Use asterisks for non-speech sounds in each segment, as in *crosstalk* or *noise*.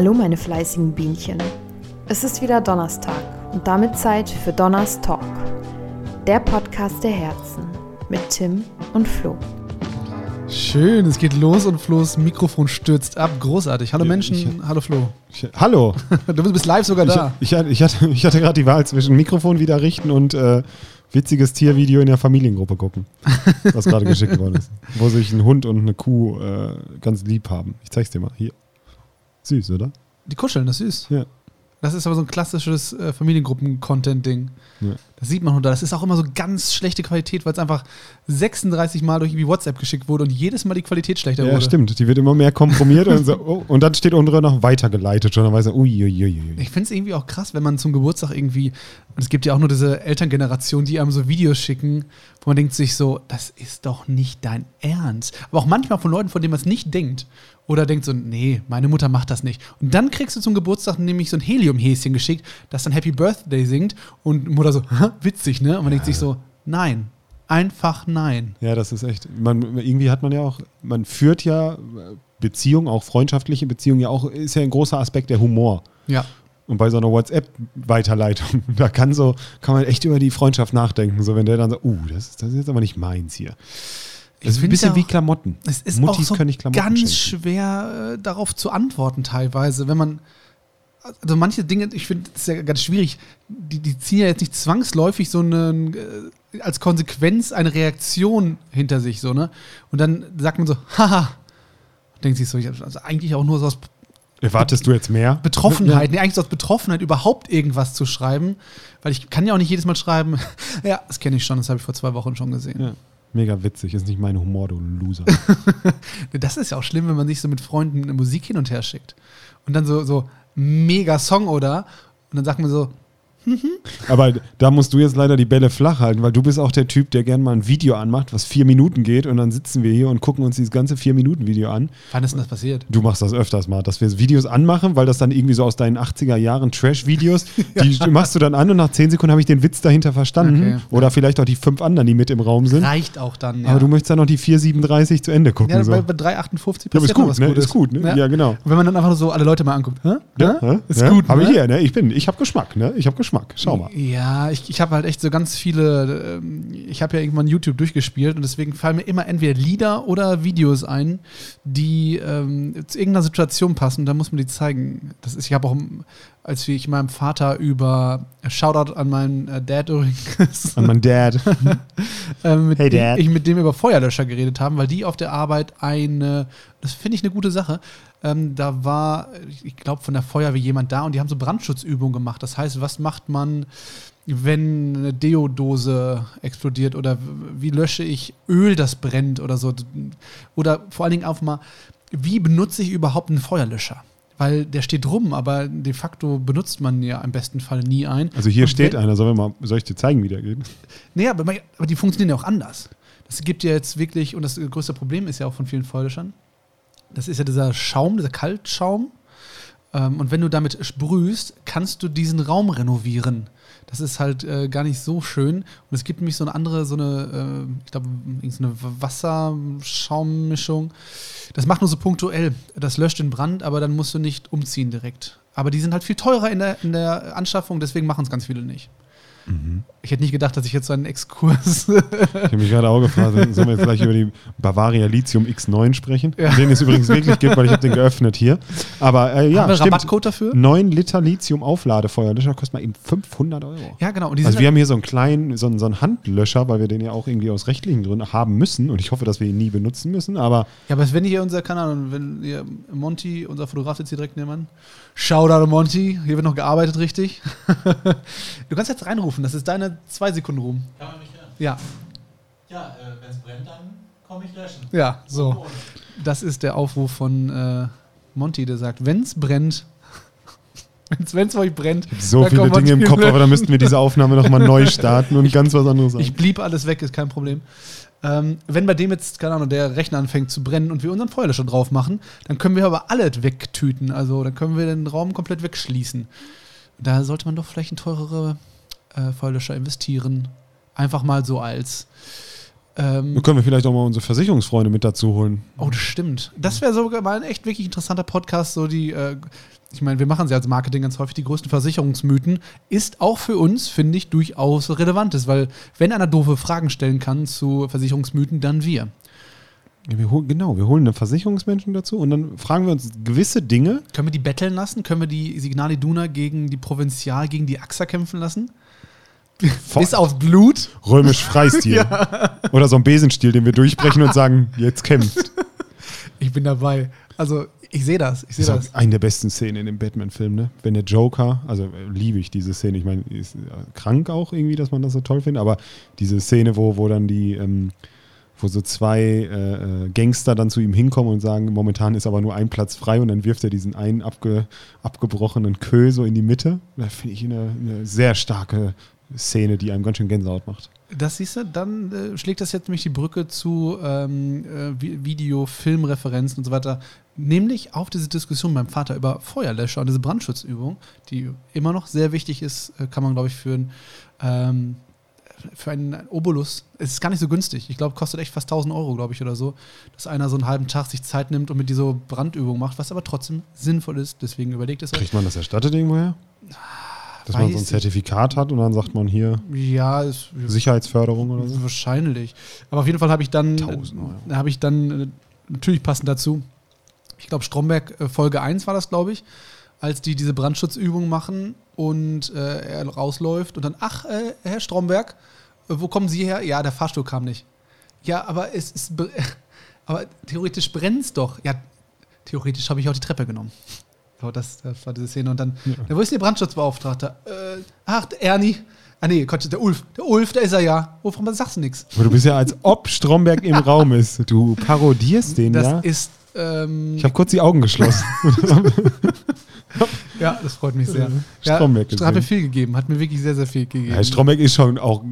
Hallo meine fleißigen Bienchen. Es ist wieder Donnerstag und damit Zeit für Donners Talk. Der Podcast der Herzen mit Tim und Flo. Schön, es geht los und Flo's Mikrofon stürzt ab. Großartig. Hallo Menschen, ich- hallo Flo. Ich, hallo. *laughs* Du bist live sogar da. ich, hatte- ich hatte, ich hatte gerade die Wahl zwischen Mikrofon wieder richten und äh, witziges Tiervideo in der Familiengruppe gucken, was gerade geschickt *laughs* worden ist. Wo sich ein Hund und eine Kuh äh, ganz lieb haben. Ich zeig's dir mal. Hier. Süß, oder? Die kuscheln, das ist süß. Ja. Das ist aber so ein klassisches äh, Familiengruppen-Content-Ding. Ja. Das sieht man da. Das ist auch immer so ganz schlechte Qualität, weil es einfach 36 Mal durch irgendwie WhatsApp geschickt wurde und jedes Mal die Qualität schlechter Ja, wurde. stimmt. Die wird immer mehr komprimiert und, so, oh, und dann steht unten noch weitergeleitet schon. Dann weiß er, uiuiui. Ich finde es irgendwie auch krass, wenn man zum Geburtstag irgendwie, und es gibt ja auch nur diese Elterngeneration, die einem so Videos schicken, wo man denkt sich so, das ist doch nicht dein Ernst. Aber auch manchmal von Leuten, von denen man es nicht denkt. Oder denkt so, nee, meine Mutter macht das nicht. Und dann kriegst du zum Geburtstag nämlich so ein Heliumhäschen geschickt, das dann Happy Birthday singt und Mutter so, "Hä, witzig, ne? Und man denkt sich so, nein, einfach nein. Ja, das ist echt. Man, irgendwie hat man ja auch, man führt ja Beziehungen, auch freundschaftliche Beziehungen, ja auch, ist ja ein großer Aspekt der Humor. Ja. Und bei so einer WhatsApp-Weiterleitung, *laughs* da kann so, kann man echt über die Freundschaft nachdenken. So, wenn der dann so, uh, das ist, das ist jetzt aber nicht meins hier. Das ist ein bisschen ja wie auch- Klamotten. Es ist Muttis auch so ganz schenken. schwer, äh, darauf zu antworten teilweise. Wenn man, also manche Dinge, ich finde es ja ganz schwierig, die, die ziehen ja jetzt nicht zwangsläufig so eine, äh, als Konsequenz eine Reaktion hinter sich, so, ne? Und dann sagt man so, haha, denkt sich so, ich- also eigentlich auch nur so aus Erwartest du jetzt mehr? Betroffenheit, nee, eigentlich so aus Betroffenheit überhaupt irgendwas zu schreiben, weil ich kann ja auch nicht jedes Mal schreiben, *laughs* ja, das kenne ich schon, das habe ich vor zwei Wochen schon gesehen. Ja. Mega witzig, ist nicht mein Humor, du Loser. *laughs* Das ist ja auch schlimm, wenn man sich so mit Freunden eine Musik hin und her schickt. Und dann so, so mega Song oder? Und dann sagt man so, *laughs* Aber da musst du jetzt leider die Bälle flach halten, weil du bist auch der Typ, der gerne mal ein Video anmacht, was vier Minuten geht und dann sitzen wir hier und gucken uns dieses ganze vier Minuten Video an. wann ist denn das passiert? Du machst das öfters mal, dass wir Videos anmachen, weil das dann irgendwie so aus deinen 80er Jahren Trash-Videos, *laughs* die machst du dann an und nach zehn Sekunden habe ich den Witz dahinter verstanden. Okay. Oder vielleicht auch die fünf anderen, die mit im Raum sind. Reicht auch dann. Ja. Aber du möchtest dann noch die 4,37 zu Ende gucken. ja, so. bei, ja, bei 3,58 aber ist noch gut, ne? Ist gut, ne? Ja, genau. Und wenn man dann einfach nur so alle Leute mal anguckt, hä? Ja, Hä? Ist ja, gut, Habe ne? ich hier, ne? Ich bin, ich habe Geschmack, ne? Ich habe Geschmack. Schau mal. Ja, ich, ich habe halt echt so ganz viele, ähm, ich habe ja irgendwann YouTube durchgespielt und deswegen fallen mir immer entweder Lieder oder Videos ein, die ähm, zu irgendeiner Situation passen. Da muss man die zeigen. Das ist, ich habe auch, als ich meinem Vater über Shoutout an meinen äh, Dad übrigens, *laughs* An mein Dad. *laughs* ähm, Hey, Dad. ich mit dem über Feuerlöscher geredet haben, weil die auf der Arbeit eine, das finde ich eine gute Sache. Ähm, da war, ich glaube, von der Feuerwehr jemand da und die haben so Brandschutzübungen gemacht. Das heißt, was macht man, wenn eine Deodose explodiert oder wie lösche ich Öl, das brennt oder so? Oder vor allen Dingen auch mal, wie benutze ich überhaupt einen Feuerlöscher? Weil der steht rum, aber de facto benutzt man ja im besten Fall nie ein. Also hier Und steht einer, sollen wir mal, soll ich dir zeigen, wie der geht? Nee, aber, aber die funktionieren ja auch anders. Das gibt ja jetzt wirklich, und das größte Problem ist ja auch von vielen Feuerlöschern, das ist ja dieser Schaum, dieser Kaltschaum. Ähm, und wenn du damit sprühst, kannst du diesen Raum renovieren. Das ist halt äh, gar nicht so schön. Und es gibt nämlich so eine andere, so eine, äh, ich glaube, so eine Wasserschaummischung. Das macht nur so punktuell. Das löscht den Brand, aber dann musst du nicht umziehen direkt. Aber die sind halt viel teurer in der, in der Anschaffung, deswegen machen es ganz viele nicht. Ich hätte nicht gedacht, dass ich jetzt so einen Exkurs. Ich habe mich gerade auch gefragt, sollen wir jetzt gleich über die Bavaria Lithium X9 sprechen? Ja. Den es übrigens wirklich gibt, weil ich habe den geöffnet hier. Aber äh, ja, Haben wir stimmt. Rabattcode dafür? 9 Liter Lithium Aufladefeuerlöscher kostet mal eben 500 Euro. Ja, genau. Also wir haben hier so einen kleinen, so einen, so einen Handlöscher, weil wir den ja auch irgendwie aus rechtlichen Gründen haben müssen. Und ich hoffe, dass wir ihn nie benutzen müssen. Aber ja, aber wenn hier unser Kanal und wenn ihr Monty, unser Fotograf sitzt hier direkt nebenan. Shoutout Monty, hier wird noch gearbeitet, richtig. *laughs* du kannst jetzt reinrufen, das ist deine zwei Sekunden Ruhm. Kann man mich hören? Ja, Ja, äh, wenn es brennt, dann komme ich löschen. ja, so. Das ist der Aufruf von äh, Monty, der sagt, wenn es brennt, *laughs* wenn es euch brennt, so dann viele Dinge im Kopf, aber da müssten wir diese Aufnahme nochmal neu *laughs* starten und ganz was anderes sagen. Ich blieb alles weg, ist kein Problem. Ähm, wenn bei dem jetzt, keine Ahnung, der Rechner anfängt zu brennen und wir unseren Feuerlöscher drauf machen, dann können wir aber alle wegtüten. Also dann können wir den Raum komplett wegschließen. Da sollte man doch vielleicht in teurere äh, Feuerlöscher investieren. Einfach mal so als. Ähm, Da können wir vielleicht auch mal unsere Versicherungsfreunde mit dazu holen. Oh, das stimmt. Das wäre sogar mal ein echt wirklich interessanter Podcast, so die, äh, ich meine, wir machen sie als Marketing ganz häufig, die größten Versicherungsmythen, ist auch für uns, finde ich, durchaus relevantes, weil wenn einer doofe Fragen stellen kann zu Versicherungsmythen, dann wir. Ja, wir hol, genau, wir holen einen Versicherungsmenschen dazu und dann fragen wir uns gewisse Dinge. Können wir die betteln lassen? Können wir die Signal Iduna gegen die Provinzial, gegen die AXA kämpfen lassen? Bis aufs Blut? Römisch Freistil. *laughs* Oder so ein Besenstiel, den wir durchbrechen und sagen, jetzt kämpft. *laughs* Ich bin dabei. Also, ich sehe das. Ich sehe Das ist eine der besten Szenen in dem Batman-Film, ne? Wenn der Joker, also äh, liebe ich diese Szene, ich meine, ist äh, krank auch irgendwie, dass man das so toll findet, aber diese Szene, wo, wo dann die, ähm, wo so zwei äh, äh, Gangster dann zu ihm hinkommen und sagen, momentan ist aber nur ein Platz frei und dann wirft er diesen einen abge, abgebrochenen Kö so in die Mitte. Da finde ich eine, eine sehr starke Szene, die einem ganz schön Gänsehaut macht. Das siehst du, dann äh, schlägt das jetzt nämlich die Brücke zu ähm, äh, Vi- Video, Filmreferenzen und so weiter. Nämlich auf diese Diskussion beim Vater über Feuerlöscher und diese Brandschutzübung, die immer noch sehr wichtig ist, äh, kann man, glaube ich, für, ein, ähm, für einen Obolus. Es ist gar nicht so günstig. Ich glaube, kostet echt fast 1000 Euro, glaube ich, oder so, dass einer so einen halben Tag sich Zeit nimmt und mit dieser Brandübung macht, was aber trotzdem sinnvoll ist. Deswegen überlegt es euch. Kriegt man das erstattet irgendwoher? Dass man so ein. Zertifikat hat und dann sagt man hier Ja, ist, Sicherheitsförderung oder so? Wahrscheinlich. Aber auf jeden Fall habe ich dann, 1000 Euro. äh, habe ich dann äh, natürlich passend dazu, ich glaube Stromberg äh, Folge 1 war das, glaube ich, als die diese Brandschutzübung machen und äh, er rausläuft und dann, ach, äh, Herr Stromberg, äh, wo kommen Sie her? Ja, der Fahrstuhl kam nicht. Ja, aber es ist, *laughs* aber theoretisch brennt es doch. Ja, theoretisch habe ich auch die Treppe genommen. So, das, das war diese Szene. Und dann, ja. wo ist der Brandschutzbeauftragte? Äh, ach, Ernie. Ah nee, Quatsch, der Ulf. Der Ulf, da ist er ja. Wovon sagst du nichts? Aber du bist ja, als ob Stromberg im Raum ist. Du parodierst den, Das ja? ist, ähm, Ich habe kurz die Augen geschlossen. *laughs* ja, das freut mich sehr. Ja, Stromberg hat mir viel gegeben, hat mir wirklich sehr, sehr viel gegeben. Ja, Stromberg ist schon auch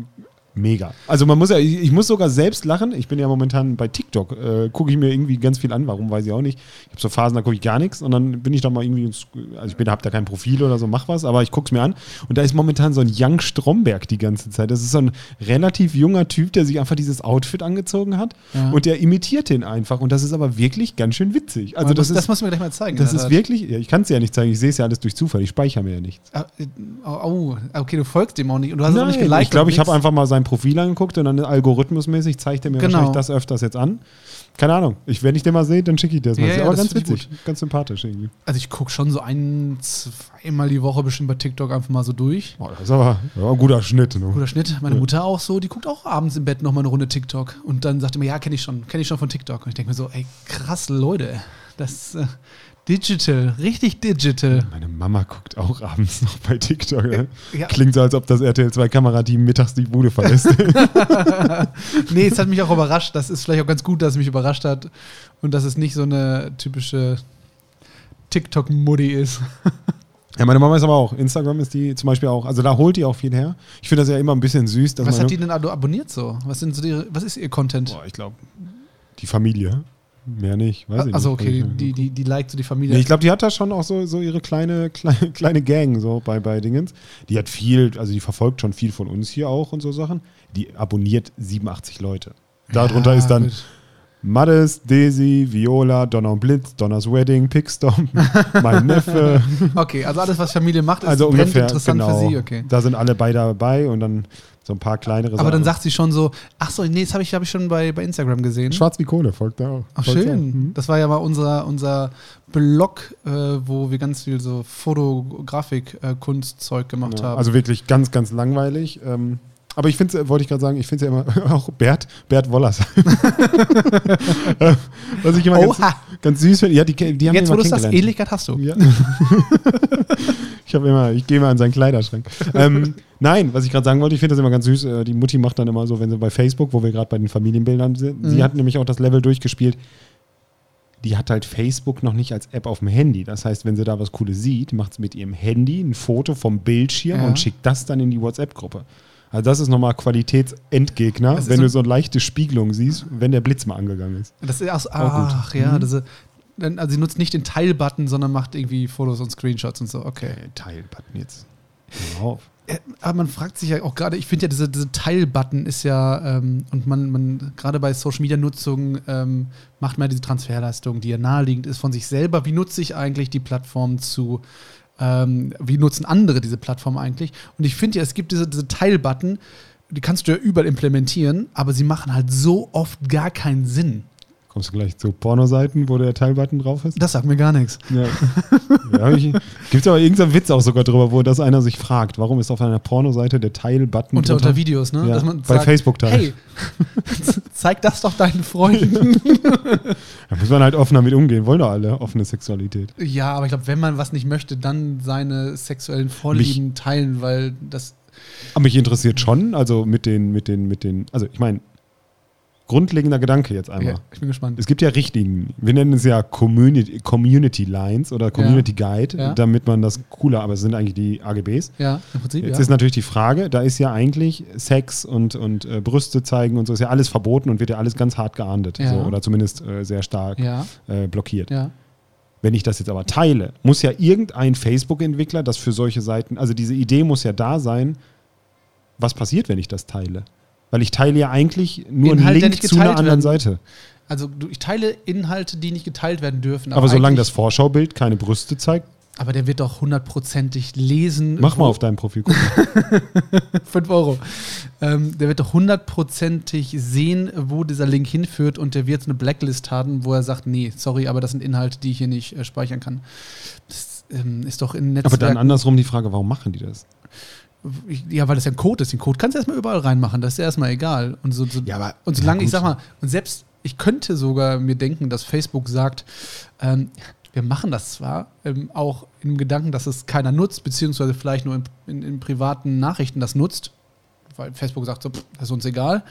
mega. Also man muss ja, ich, ich muss sogar selbst lachen. Ich bin ja momentan bei TikTok, äh, gucke ich mir irgendwie ganz viel an. Warum weiß ich auch nicht. Ich habe so Phasen, da gucke ich gar nichts und dann bin ich da mal irgendwie, ins- also ich bin, habe da kein Profil oder so, mach was, aber ich gucke es mir an und da ist momentan so ein Young Stromberg die ganze Zeit. Das ist so ein relativ junger Typ, der sich einfach dieses Outfit angezogen hat Ja. und der imitiert den einfach und das ist aber wirklich ganz schön witzig. Also das, das, das ist musst du mir gleich mal zeigen. das ist der wirklich, ja, ich kann es ja nicht zeigen, ich sehe es ja alles durch Zufall, ich speichere mir ja nichts. Ah, Oh, okay, du folgst dem auch nicht. Und du hast es auch nicht geliked. ich glaube, ich habe einfach mal sein Profil angeguckt und dann algorithmusmäßig zeigt er mir Genau. wahrscheinlich das öfters jetzt an. Keine Ahnung. Ich, wenn ich den mal sehe, dann schicke ich dir das mal. Ja, Ist ja, aber das ganz witzig, ganz sympathisch irgendwie. Also ich gucke schon so ein, zweimal die Woche bestimmt bei TikTok einfach mal so durch. Boah, das ist aber ja, ein guter Schnitt. Ne? Guter Schnitt. Meine Ja. Mutter auch so, die guckt auch abends im Bett nochmal eine Runde TikTok. Und dann sagt immer, ja, kenne ich schon, kenne ich schon von TikTok. Und ich denke mir so, ey, krass, Leute, das äh, digital, richtig digital. Meine Mama guckt auch abends noch bei TikTok. Ne? Ja. Klingt so, als ob das RTL 2 Kamerateam mittags die Bude verlässt. *laughs* *laughs* Nee, es hat mich auch überrascht. Das ist vielleicht auch ganz gut, dass es mich überrascht hat. Und dass es nicht so eine typische TikTok-Muddy ist. *laughs* ja, meine Mama ist aber auch. Instagram ist die zum Beispiel auch. Also da holt die auch viel her. Ich finde das ja immer ein bisschen süß. Dass Was hat die denn abonniert so? Was, sind so die, was ist ihr Content? Boah, ich glaube, die Familie. Mehr nicht. Weiß ich also nicht. okay, Kann ich- die, die, die liked so die Familie. Nee, ich glaube, die hat da schon auch so, so ihre kleine, *laughs* kleine, kleine Gang so bei, bei Dingens. Die hat viel, also die verfolgt schon viel von uns hier auch und so Sachen. Die abonniert 87 Leute. Darunter Ja, ist dann gut. Maddes, Daisy, Viola, Donner und Blitz, Donners Wedding, Pickstomp, *laughs* mein Neffe. Okay, also alles, was Familie macht, ist Also ungefähr, interessant genau. für sie. Okay. Da sind alle beide dabei und dann so ein paar kleinere Aber dann sagt sie schon so, ach so, nee, das habe ich, hab ich schon bei, bei Instagram gesehen. Schwarz wie Kohle folgt da auch. Ach, Folgt schön. Mhm. Das war ja mal unser, unser Blog, äh, wo wir ganz viel so Fotografik, äh, Kunstzeug gemacht Ja, haben. Also wirklich ganz, ganz langweilig. Ähm, aber ich finde es, wollte ich gerade sagen, ich finde es ja immer *laughs* auch Bert, Bert Wollers. *laughs* Was ich immer ganz, ganz süß finde. Ja, die, die haben Jetzt, wo du sagst, kennengelernt. Ähnlichkeit hast du. Ja. *laughs* ich habe immer, ich gehe mal in seinen Kleiderschrank. ähm, nein, was ich gerade sagen wollte, ich finde das immer ganz süß. Äh, Die Mutti macht dann immer so, wenn sie bei Facebook, wo wir gerade bei den Familienbildern sind, Mhm. sie hat nämlich auch das Level durchgespielt. Die hat halt Facebook noch nicht als App auf dem Handy. Das heißt, wenn sie da was Cooles sieht, macht sie mit ihrem Handy ein Foto vom Bildschirm Ja. und schickt das dann in die WhatsApp-Gruppe. Also das ist nochmal Qualitätsendgegner, wenn so- du so eine leichte Spiegelung siehst, wenn der Blitz mal angegangen ist. Das ist auch, so- Auch gut. ach ja, Mhm. diese, dann- also sie nutzt nicht den Teil-Button, sondern macht irgendwie Fotos und Screenshots und so. Okay. Äh, Teilbutton jetzt. Hör auf. Äh, Aber man fragt sich ja auch gerade, ich finde ja, diese, diese Teil-Button ist ja, ähm, und man, man gerade bei Social-Media-Nutzung ähm, macht man ja diese Transferleistung, die ja naheliegend ist von sich selber. Wie nutze ich eigentlich die Plattform zu, ähm, wie nutzen andere diese Plattform eigentlich? Und ich finde ja, es gibt diese, diese Teil-Button, die kannst du ja überall implementieren, aber sie machen halt so oft gar keinen Sinn. Kommst du gleich zu Pornoseiten, wo der Teilbutton drauf ist? Das sagt mir gar nichts. Ja. ja Gibt es aber irgendeinen Witz auch sogar drüber, wo das einer sich fragt, warum ist auf einer Pornoseite der Teilbutton Unter, unter Videos, ne? Ja, Dass man bei sagt, Facebook teilen. Hey, *laughs* zeig das doch deinen Freunden. *laughs* Da muss man halt offen damit umgehen. Wollen doch alle offene Sexualität. Ja, aber ich glaube, wenn man was nicht möchte, dann seine sexuellen Vorlieben teilen, weil das. Aber mich interessiert schon, also mit den, mit den, mit den, also ich meine, grundlegender Gedanke jetzt einmal. Ja, ich bin gespannt. Es gibt ja Richtlinien. Wir nennen es ja Community, Community Lines oder Community Guide, Ja. damit man das cooler, aber es sind eigentlich die AGBs. Ja, im Prinzip. Jetzt ja. ist natürlich die Frage, da ist ja eigentlich Sex und, und äh, Brüste zeigen und so ist ja alles verboten und wird ja alles ganz hart geahndet. Ja. So, oder zumindest äh, sehr stark ja, äh, blockiert. ja. Wenn ich das jetzt aber teile, muss ja irgendein Facebook-Entwickler das für solche Seiten, also diese Idee muss ja da sein, was passiert, wenn ich das teile? Weil ich teile ja eigentlich nur Inhalt, einen Link zu einer anderen werden- Seite. Also ich teile Inhalte, die nicht geteilt werden dürfen. Aber, solange eigentlich- das Vorschaubild keine Brüste zeigt, Aber der wird doch hundertprozentig lesen. mach mal auf deinem Profil gucken. *laughs* 5 Euro. Ähm, der wird doch hundertprozentig sehen, wo dieser Link hinführt und der wird eine Blacklist haben, wo er sagt, nee, sorry, aber das sind Inhalte, die ich hier nicht äh, speichern kann. Das ähm, ist doch in aber Netzwerken... dann andersrum die Frage, warum machen die das? Ja, weil das ja ein Code ist. Den Code kannst du erstmal überall reinmachen, das ist ja erstmal egal. Und, so, so, Ja, aber- und solange, ja, ich sag mal, und selbst, ich könnte sogar mir denken, dass Facebook sagt, ähm, wir machen das zwar, ähm, auch im Gedanken, dass es keiner nutzt, beziehungsweise vielleicht nur in, in, in privaten Nachrichten das nutzt, weil Facebook sagt so, pff, das ist uns egal.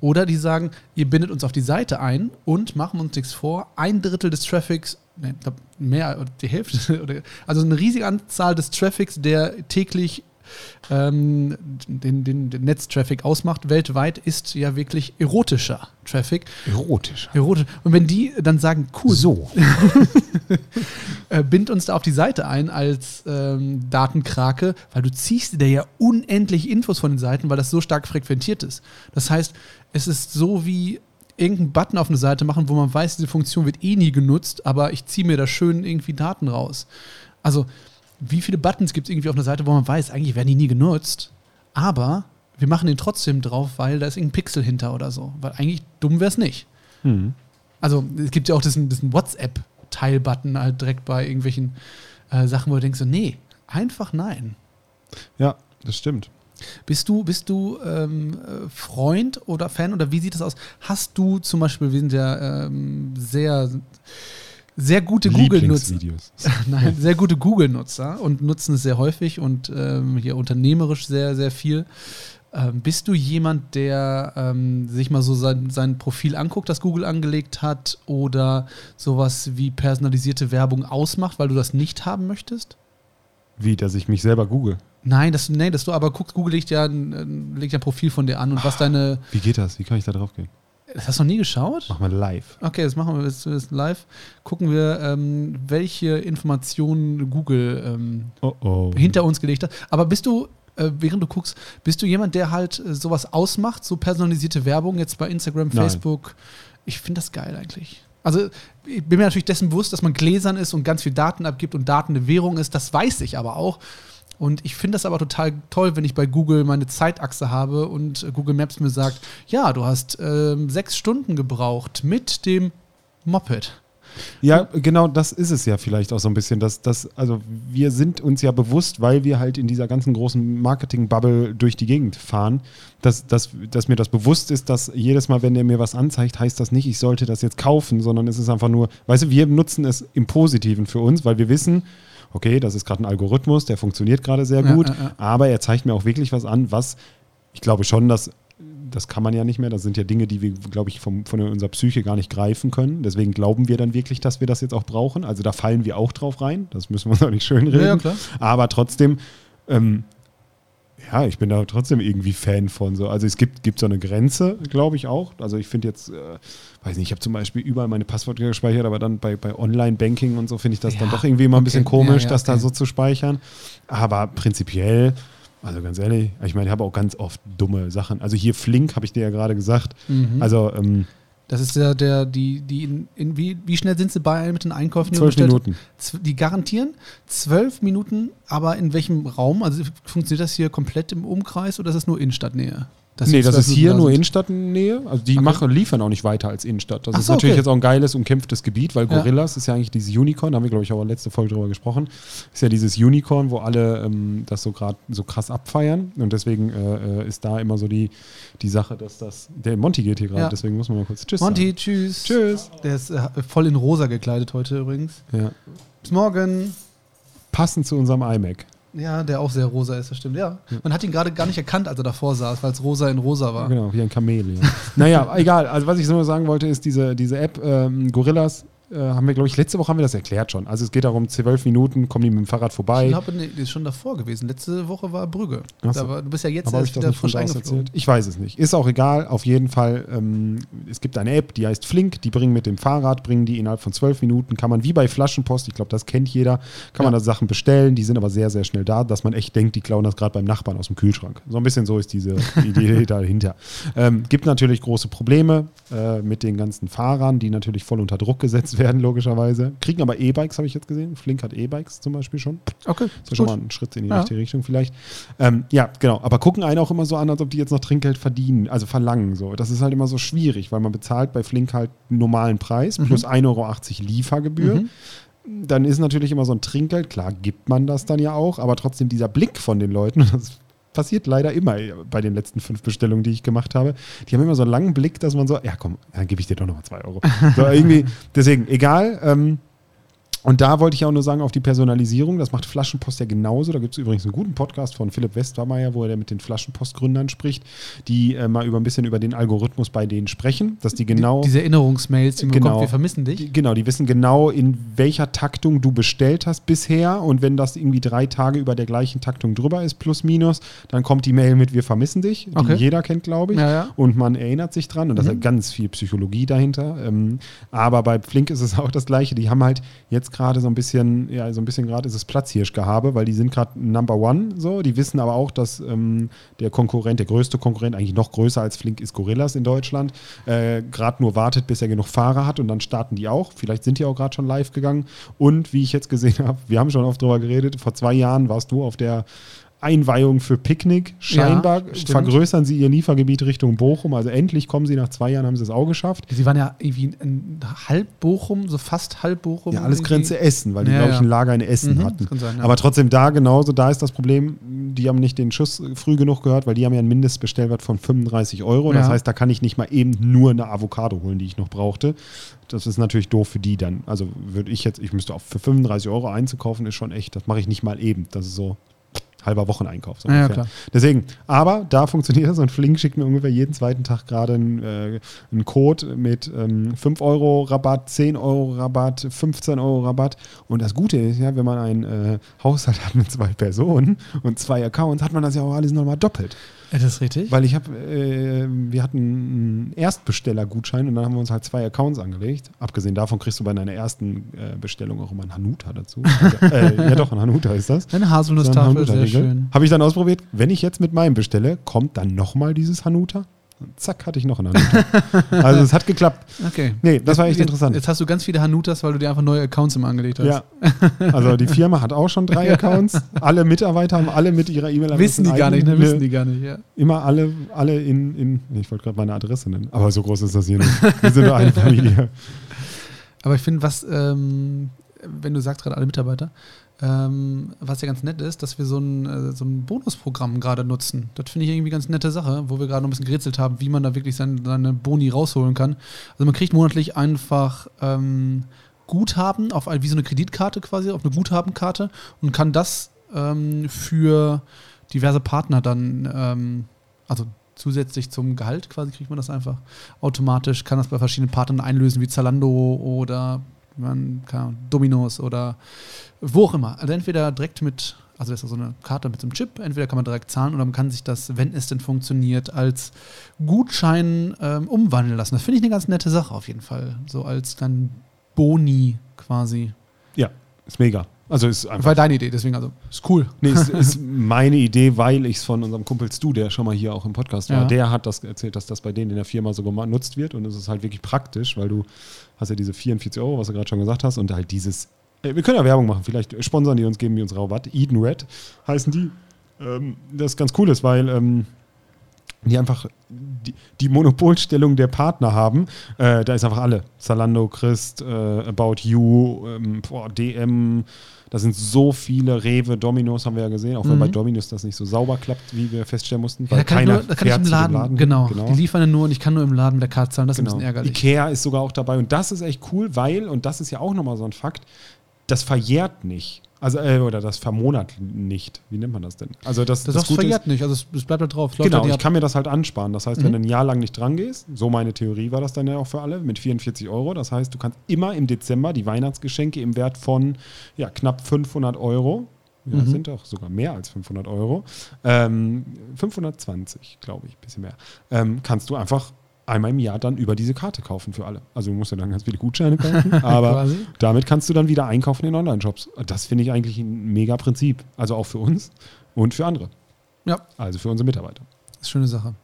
Oder die sagen, ihr bindet uns auf die Seite ein und machen uns nichts vor. Ein Drittel des Traffics, ne, ich glaub, mehr, oder die Hälfte, *laughs* also eine riesige Anzahl des Traffics, der täglich ähm, den, den, den Netztraffic ausmacht, weltweit, ist ja wirklich erotischer Traffic. Erotisch. Erotisch. Und wenn die dann sagen, cool, So. *laughs* äh, bind uns da auf die Seite ein als ähm, Datenkrake, weil du ziehst dir ja unendlich Infos von den Seiten, weil das so stark frequentiert ist. Das heißt, es ist so wie irgendeinen Button auf eine Seite machen, wo man weiß, diese Funktion wird eh nie genutzt, aber ich ziehe mir da schön irgendwie Daten raus. Also, wie viele Buttons gibt es irgendwie auf einer Seite, wo man weiß, eigentlich werden die nie genutzt, aber wir machen den trotzdem drauf, weil da ist irgendein Pixel hinter oder so. Weil eigentlich dumm wäre es nicht. Hm. Also es gibt ja auch diesen, diesen WhatsApp-Teil-Button halt direkt bei irgendwelchen äh, Sachen, wo du denkst, so, nee, einfach nein. Ja, das stimmt. Bist du, bist du ähm, äh, Freund oder Fan oder wie sieht das aus? Hast du zum Beispiel, wir sind ja ähm, sehr, sehr gute Google-Nutzer. *laughs* Nein, sehr gute Google-Nutzer und nutzen es sehr häufig und ähm, hier unternehmerisch sehr, sehr viel. Ähm, bist du jemand, der ähm, sich mal so sein, sein Profil anguckt, das Google angelegt hat oder sowas wie personalisierte Werbung ausmacht, weil du das nicht haben möchtest? Wie, dass ich mich selber google. Nein, dass, nee, dass du aber guckst, Google legt ja, ein- legt ja ein Profil von dir an und was deine. Wie geht das? Wie kann ich da drauf gehen? Das hast du noch nie geschaut? Mach mal live. Okay, das machen wir jetzt, jetzt live. Gucken wir, ähm, welche Informationen Google ähm, Oh oh. hinter uns gelegt hat. Aber bist du, äh, während du guckst, bist du jemand, der halt äh, sowas ausmacht, so personalisierte Werbung jetzt bei Instagram, Nein. Facebook? Ich finde das geil eigentlich. Also ich bin mir natürlich dessen bewusst, dass man gläsern ist und ganz viel Daten abgibt und Daten eine Währung ist. Das weiß ich aber auch. Und ich finde das aber total toll, wenn ich bei Google meine Zeitachse habe und äh, Google Maps mir sagt, ja, du hast ähm, sechs Stunden gebraucht mit dem Moped. Ja, genau das ist es ja vielleicht auch so ein bisschen. Dass, dass, also wir sind uns ja bewusst, weil wir halt in dieser ganzen großen Marketing-Bubble durch die Gegend fahren, dass, dass, dass mir das bewusst ist, dass jedes Mal, wenn der mir was anzeigt, heißt das nicht, ich sollte das jetzt kaufen, sondern es ist einfach nur, weißt du, wir nutzen es im Positiven für uns, weil wir wissen, okay, das ist gerade ein Algorithmus, der funktioniert gerade sehr gut, ja, ja. aber er zeigt mir auch wirklich was an, was ich glaube schon, dass das kann man ja nicht mehr. Das sind ja Dinge, die wir, glaube ich, vom, von unserer Psyche gar nicht greifen können. Deswegen glauben wir dann wirklich, dass wir das jetzt auch brauchen. Also da fallen wir auch drauf rein. Das müssen wir uns auch nicht schön reden. Ja, ja. Aber trotzdem, ähm, ja, ich bin da trotzdem irgendwie Fan von so. Also es gibt, gibt so eine Grenze, glaube ich auch. Also ich finde jetzt, äh, weiß nicht, ich habe zum Beispiel überall meine Passwörter gespeichert, aber dann bei, bei Online-Banking und so finde ich das dann Ja, doch irgendwie immer ein bisschen okay. komisch, Ja, ja, das da okay. so zu speichern. Aber prinzipiell, Also ganz ehrlich, ich meine, ich habe auch ganz oft dumme Sachen. Also hier Flink, habe ich dir ja gerade gesagt. Mhm. Also ähm, Das ist der, der die, die in, in, wie, wie schnell sind sie bei mit den Einkäufen? zwölf Minuten. Die garantieren zwölf Minuten, aber in welchem Raum? Also funktioniert das hier komplett im Umkreis oder ist das nur Innenstadtnähe? Dass nee, das 12 ist hier da nur? Innenstadtnähe. Also die Okay. machen, liefern auch nicht weiter als Innenstadt. Das Ach ist so, natürlich okay. jetzt auch ein geiles, umkämpftes Gebiet, weil Ja. Gorillas ist ja eigentlich dieses Unicorn, da haben wir, glaube ich, auch in der letzten Folge drüber gesprochen. Ist ja dieses Unicorn, wo alle ähm, das so gerade so krass abfeiern. Und deswegen äh, äh, ist da immer so die, die Sache, dass das. Der Monty geht hier gerade, Ja. deswegen muss man mal kurz Tschüss Monty, sagen. tschüss. Tschüss. Der ist äh, voll in rosa gekleidet heute übrigens. Ja. Bis morgen. Passend zu unserem iMac. Ja, der auch sehr rosa ist, das stimmt, ja. Man hat ihn gerade gar nicht erkannt, als er davor saß, weil es rosa in rosa war. Genau, wie ein Kamel. Ja. naja, *laughs* egal. Also was ich nur sagen wollte, ist diese, diese App ähm, Gorillas. Äh, haben wir, glaube ich, letzte Woche haben wir das erklärt schon. Also es geht darum, zwölf Minuten, kommen die mit dem Fahrrad vorbei. Ich glaube, nee, die ist schon davor gewesen. Letzte Woche war Brügge. So. War, du bist ja jetzt Aber erst das wieder frisch eingeflogen. Ich weiß es nicht. Ist auch egal. Auf jeden Fall, ähm, es gibt eine App, die heißt Flink. Die bringen mit dem Fahrrad, bringen die innerhalb von zwölf Minuten. Kann man wie bei Flaschenpost, ich glaube, das kennt jeder, kann man Ja. da Sachen bestellen. Die sind aber sehr, sehr schnell da, dass man echt denkt, die klauen das gerade beim Nachbarn aus dem Kühlschrank. So ein bisschen so ist diese *laughs* Idee dahinter. Ähm, gibt natürlich große Probleme äh, mit den ganzen Fahrern, die natürlich voll unter Druck gesetzt werden, logischerweise. Kriegen aber E-Bikes, habe ich jetzt gesehen. Flink hat E-Bikes zum Beispiel schon. Okay, Das ist schon mal ein Schritt in die Ja. richtige Richtung vielleicht. Ähm, ja, genau. Aber gucken einen auch immer so an, als ob die jetzt noch Trinkgeld verdienen, also verlangen. So. Das ist halt immer so schwierig, weil man bezahlt bei Flink halt einen normalen Preis Mhm. plus 1,80 Euro Liefergebühr. Mhm. Dann ist natürlich immer so ein Trinkgeld. Klar gibt man das dann ja auch, aber trotzdem dieser Blick von den Leuten, *laughs* das passiert leider immer bei den letzten fünf Bestellungen, die ich gemacht habe. Die haben immer so einen langen Blick, dass man so, ja komm, dann gebe ich dir doch nochmal zwei Euro. So *laughs* irgendwie, deswegen, egal. Ähm, und da wollte ich auch nur sagen, auf die Personalisierung, das macht Flaschenpost ja genauso. Da gibt es übrigens einen guten Podcast von Philipp Westermeier, wo er mit den Flaschenpost-Gründern spricht, die äh, mal über ein bisschen über den Algorithmus bei denen sprechen, dass die genau. Die, diese Erinnerungsmails, die man Genau. bekommt, wir vermissen dich. Die, genau, die wissen genau, in welcher Taktung du bestellt hast bisher. Und wenn das irgendwie drei Tage über der gleichen Taktung drüber ist, plus minus, dann kommt die Mail mit Wir vermissen dich, die Okay. jeder kennt, glaube ich. Ja, ja. Und man erinnert sich dran. Und das Mhm. hat ganz viel Psychologie dahinter. Ähm, aber bei Flink ist es *laughs* auch das Gleiche. Die haben halt jetzt gerade so ein bisschen, ja, so ein bisschen gerade ist es Platzhirschgehabe, weil die sind gerade Number One so. Die wissen aber auch, dass ähm, der Konkurrent, der größte Konkurrent, eigentlich noch größer als Flink ist Gorillas in Deutschland, äh, gerade nur wartet, bis er genug Fahrer hat und dann starten die auch. Vielleicht sind die auch gerade schon live gegangen. Und wie ich jetzt gesehen *laughs* habe, wir haben schon oft drüber geredet, vor zwei Jahren warst du auf der Einweihung für Picknick. Scheinbar Ja, vergrößern sie ihr Liefergebiet Richtung Bochum. Also endlich kommen sie nach zwei Jahren, haben sie es auch geschafft. Sie waren ja irgendwie ein halb Bochum, so fast halb Bochum. Ja, alles irgendwie. Grenze Essen, weil die, Ja, glaube ich, ja. ein Lager in Essen Mhm, hatten. sein. Aber trotzdem da genauso, da ist das Problem, die haben nicht den Schuss früh genug gehört, weil die haben ja einen Mindestbestellwert von 35 Euro. Das heißt, da kann ich nicht mal eben nur eine Avocado holen, die ich noch brauchte. Das ist natürlich doof für die dann. Also würde ich jetzt, ich müsste auch für 35 Euro einzukaufen, ist schon echt, das mache ich nicht mal eben. Das ist so halber Wocheneinkauf. So Ja, klar. Deswegen, aber da funktioniert das und Flink schickt mir ungefähr jeden zweiten Tag gerade einen, äh, einen Code mit ähm, 5 Euro Rabatt, 10 Euro Rabatt, 15 Euro Rabatt. Und das Gute ist ja, wenn man einen äh, Haushalt hat mit zwei Personen und zwei Accounts, hat man das ja auch alles nochmal doppelt. Das ist richtig. Weil ich habe, äh, wir hatten einen Erstbestellergutschein und dann haben wir uns halt zwei Accounts angelegt. Abgesehen davon kriegst du bei deiner ersten äh, Bestellung auch immer einen Hanuta dazu. *laughs* Also, äh, ja doch, ein Hanuta ist das. Eine Haselnusstafel, sehr schön. Habe ich dann ausprobiert. Wenn ich jetzt mit meinem bestelle, kommt dann nochmal dieses Hanuta. Und zack, hatte ich noch einen Hanuta. *laughs* also es hat geklappt. Okay. Nee, das war echt jetzt, interessant. Jetzt hast du ganz viele Hanutas, weil du dir einfach neue Accounts immer angelegt hast. Ja, also die Firma hat auch schon drei *laughs* Accounts. Alle Mitarbeiter haben alle mit ihrer E-Mail-Adresse. Wissen die gar nicht, ne? Wissen die gar nicht, ja. Immer alle, alle in, in ich wollte gerade meine Adresse nennen, aber so groß ist das hier nicht. Wir sind nur eine Familie. *laughs* Aber ich finde, was, ähm, wenn du sagst gerade alle Mitarbeiter, ähm, was ja ganz nett ist, dass wir so ein, äh, so ein Bonusprogramm gerade nutzen. Das finde ich irgendwie ganz nette Sache, wo wir gerade noch ein bisschen gerätselt haben, wie man da wirklich sein, seine Boni rausholen kann. Also man kriegt monatlich einfach ähm, Guthaben auf wie so eine Kreditkarte quasi, auf eine Guthabenkarte und kann das ähm, für diverse Partner dann, ähm, also zusätzlich zum Gehalt quasi kriegt man das einfach automatisch, kann das bei verschiedenen Partnern einlösen, wie Zalando oder man kann Dominos oder wo auch immer. Also entweder direkt mit, also das ist so eine Karte mit so einem Chip, entweder kann man direkt zahlen oder man kann sich das, wenn es denn funktioniert, als Gutschein ähm, umwandeln lassen. Das finde ich eine ganz nette Sache auf jeden Fall. So als dann Boni quasi. Ja, ist mega. Also ist einfach War deine Idee, deswegen also ist cool. Nee, es *laughs* ist meine Idee, weil ich es von unserem Kumpel Stu, der schon mal hier auch im Podcast war, Ja. der hat das erzählt, dass das bei denen in der Firma so genutzt wird und es ist halt wirklich praktisch, weil du hast ja diese 44 Euro, was du gerade schon gesagt hast und halt dieses, äh, wir können ja Werbung machen, vielleicht sponsern die uns, geben die uns Rabatt, Eden Red heißen die, ähm, das ganz cool ist, weil ähm, die einfach die, die Monopolstellung der Partner haben. Äh, da ist einfach alle. Zalando, Christ, äh, About You, ähm, boah, DM. Da sind so viele Rewe, Dominos haben wir ja gesehen, auch wenn Mhm. bei Dominos das nicht so sauber klappt, wie wir feststellen mussten. Ja, da kann, ich nur, da kann ich im dem Laden, genau. genau. Die liefern ja nur und ich kann nur im Laden mit der Karte zahlen. Das ist ein Genau. bisschen ärgerlich. Ikea ist sogar auch dabei und das ist echt cool, weil, und das ist ja auch nochmal so ein Fakt, das verjährt nicht. Also, äh, oder das vermonat nicht. Wie nennt man das denn? Also, das, Das, das Gute ist- verjährt nicht, also es, es bleibt da drauf. Es läuft Genau, halt ich ab. kann mir das halt ansparen. Das heißt, wenn Mhm. du ein Jahr lang nicht dran gehst, so meine Theorie war das dann ja auch für alle, mit 44 Euro. Das heißt, du kannst immer im Dezember die Weihnachtsgeschenke im Wert von ja, knapp 500 Euro, ja, Mhm. sind auch sogar mehr als 500 Euro, ähm, 520, glaube ich, bisschen mehr, ähm, kannst du einfach einmal im Jahr dann über diese Karte kaufen für alle. Also du musst ja dann ganz viele Gutscheine kaufen, *laughs* aber damit kannst du dann wieder einkaufen in Online-Shops. Das finde ich eigentlich ein mega Prinzip. Also auch für uns und für andere. Ja. Also für unsere Mitarbeiter. Das ist eine schöne Sache.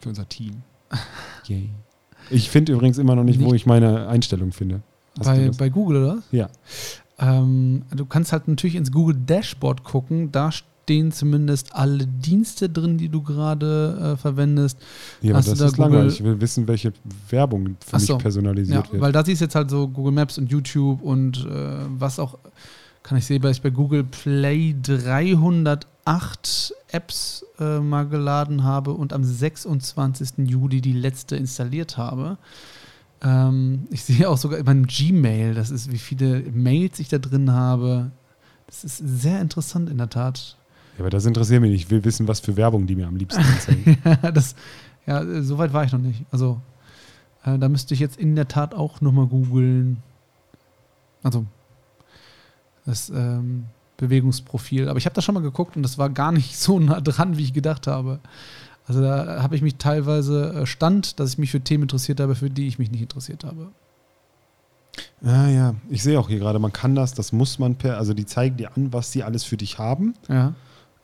Für unser Team. *laughs* Yay. Ich finde übrigens immer noch nicht, wo Nicht- ich meine Einstellung finde. Bei, bei Google, oder? ja. Ähm, du kannst halt natürlich ins Google Dashboard gucken. Da stehen zumindest alle Dienste drin, die du gerade äh, verwendest. ja, aber Hast du das da ist Google- langweilig. Ich will wissen, welche Werbung für Ach so. mich personalisiert Ja, wird. weil da siehst du jetzt halt so Google Maps und YouTube und äh, was auch, kann ich sehen, weil ich bei Google Play 308 Apps äh, mal geladen habe und am 26. Juli die letzte installiert habe. Ähm, ich sehe auch sogar in meinem Gmail, das ist, wie viele Mails ich da drin habe. Das ist sehr interessant in der Tat. Ja, aber das interessiert mich nicht. Ich will wissen, was für Werbung die mir am liebsten anzeigen. *laughs* das, ja, so weit war ich noch nicht. Also, äh, da müsste ich jetzt in der Tat auch nochmal googeln. Also, das ähm, Bewegungsprofil. Aber ich habe da schon mal geguckt und das war gar nicht so nah dran, wie ich gedacht habe. Also, da habe ich mich teilweise äh, stand, dass ich mich für Themen interessiert habe, für die ich mich nicht interessiert habe. ah ja, ich sehe auch hier gerade, man kann das, das muss man per, also die zeigen dir an, was sie alles für dich haben. Ja.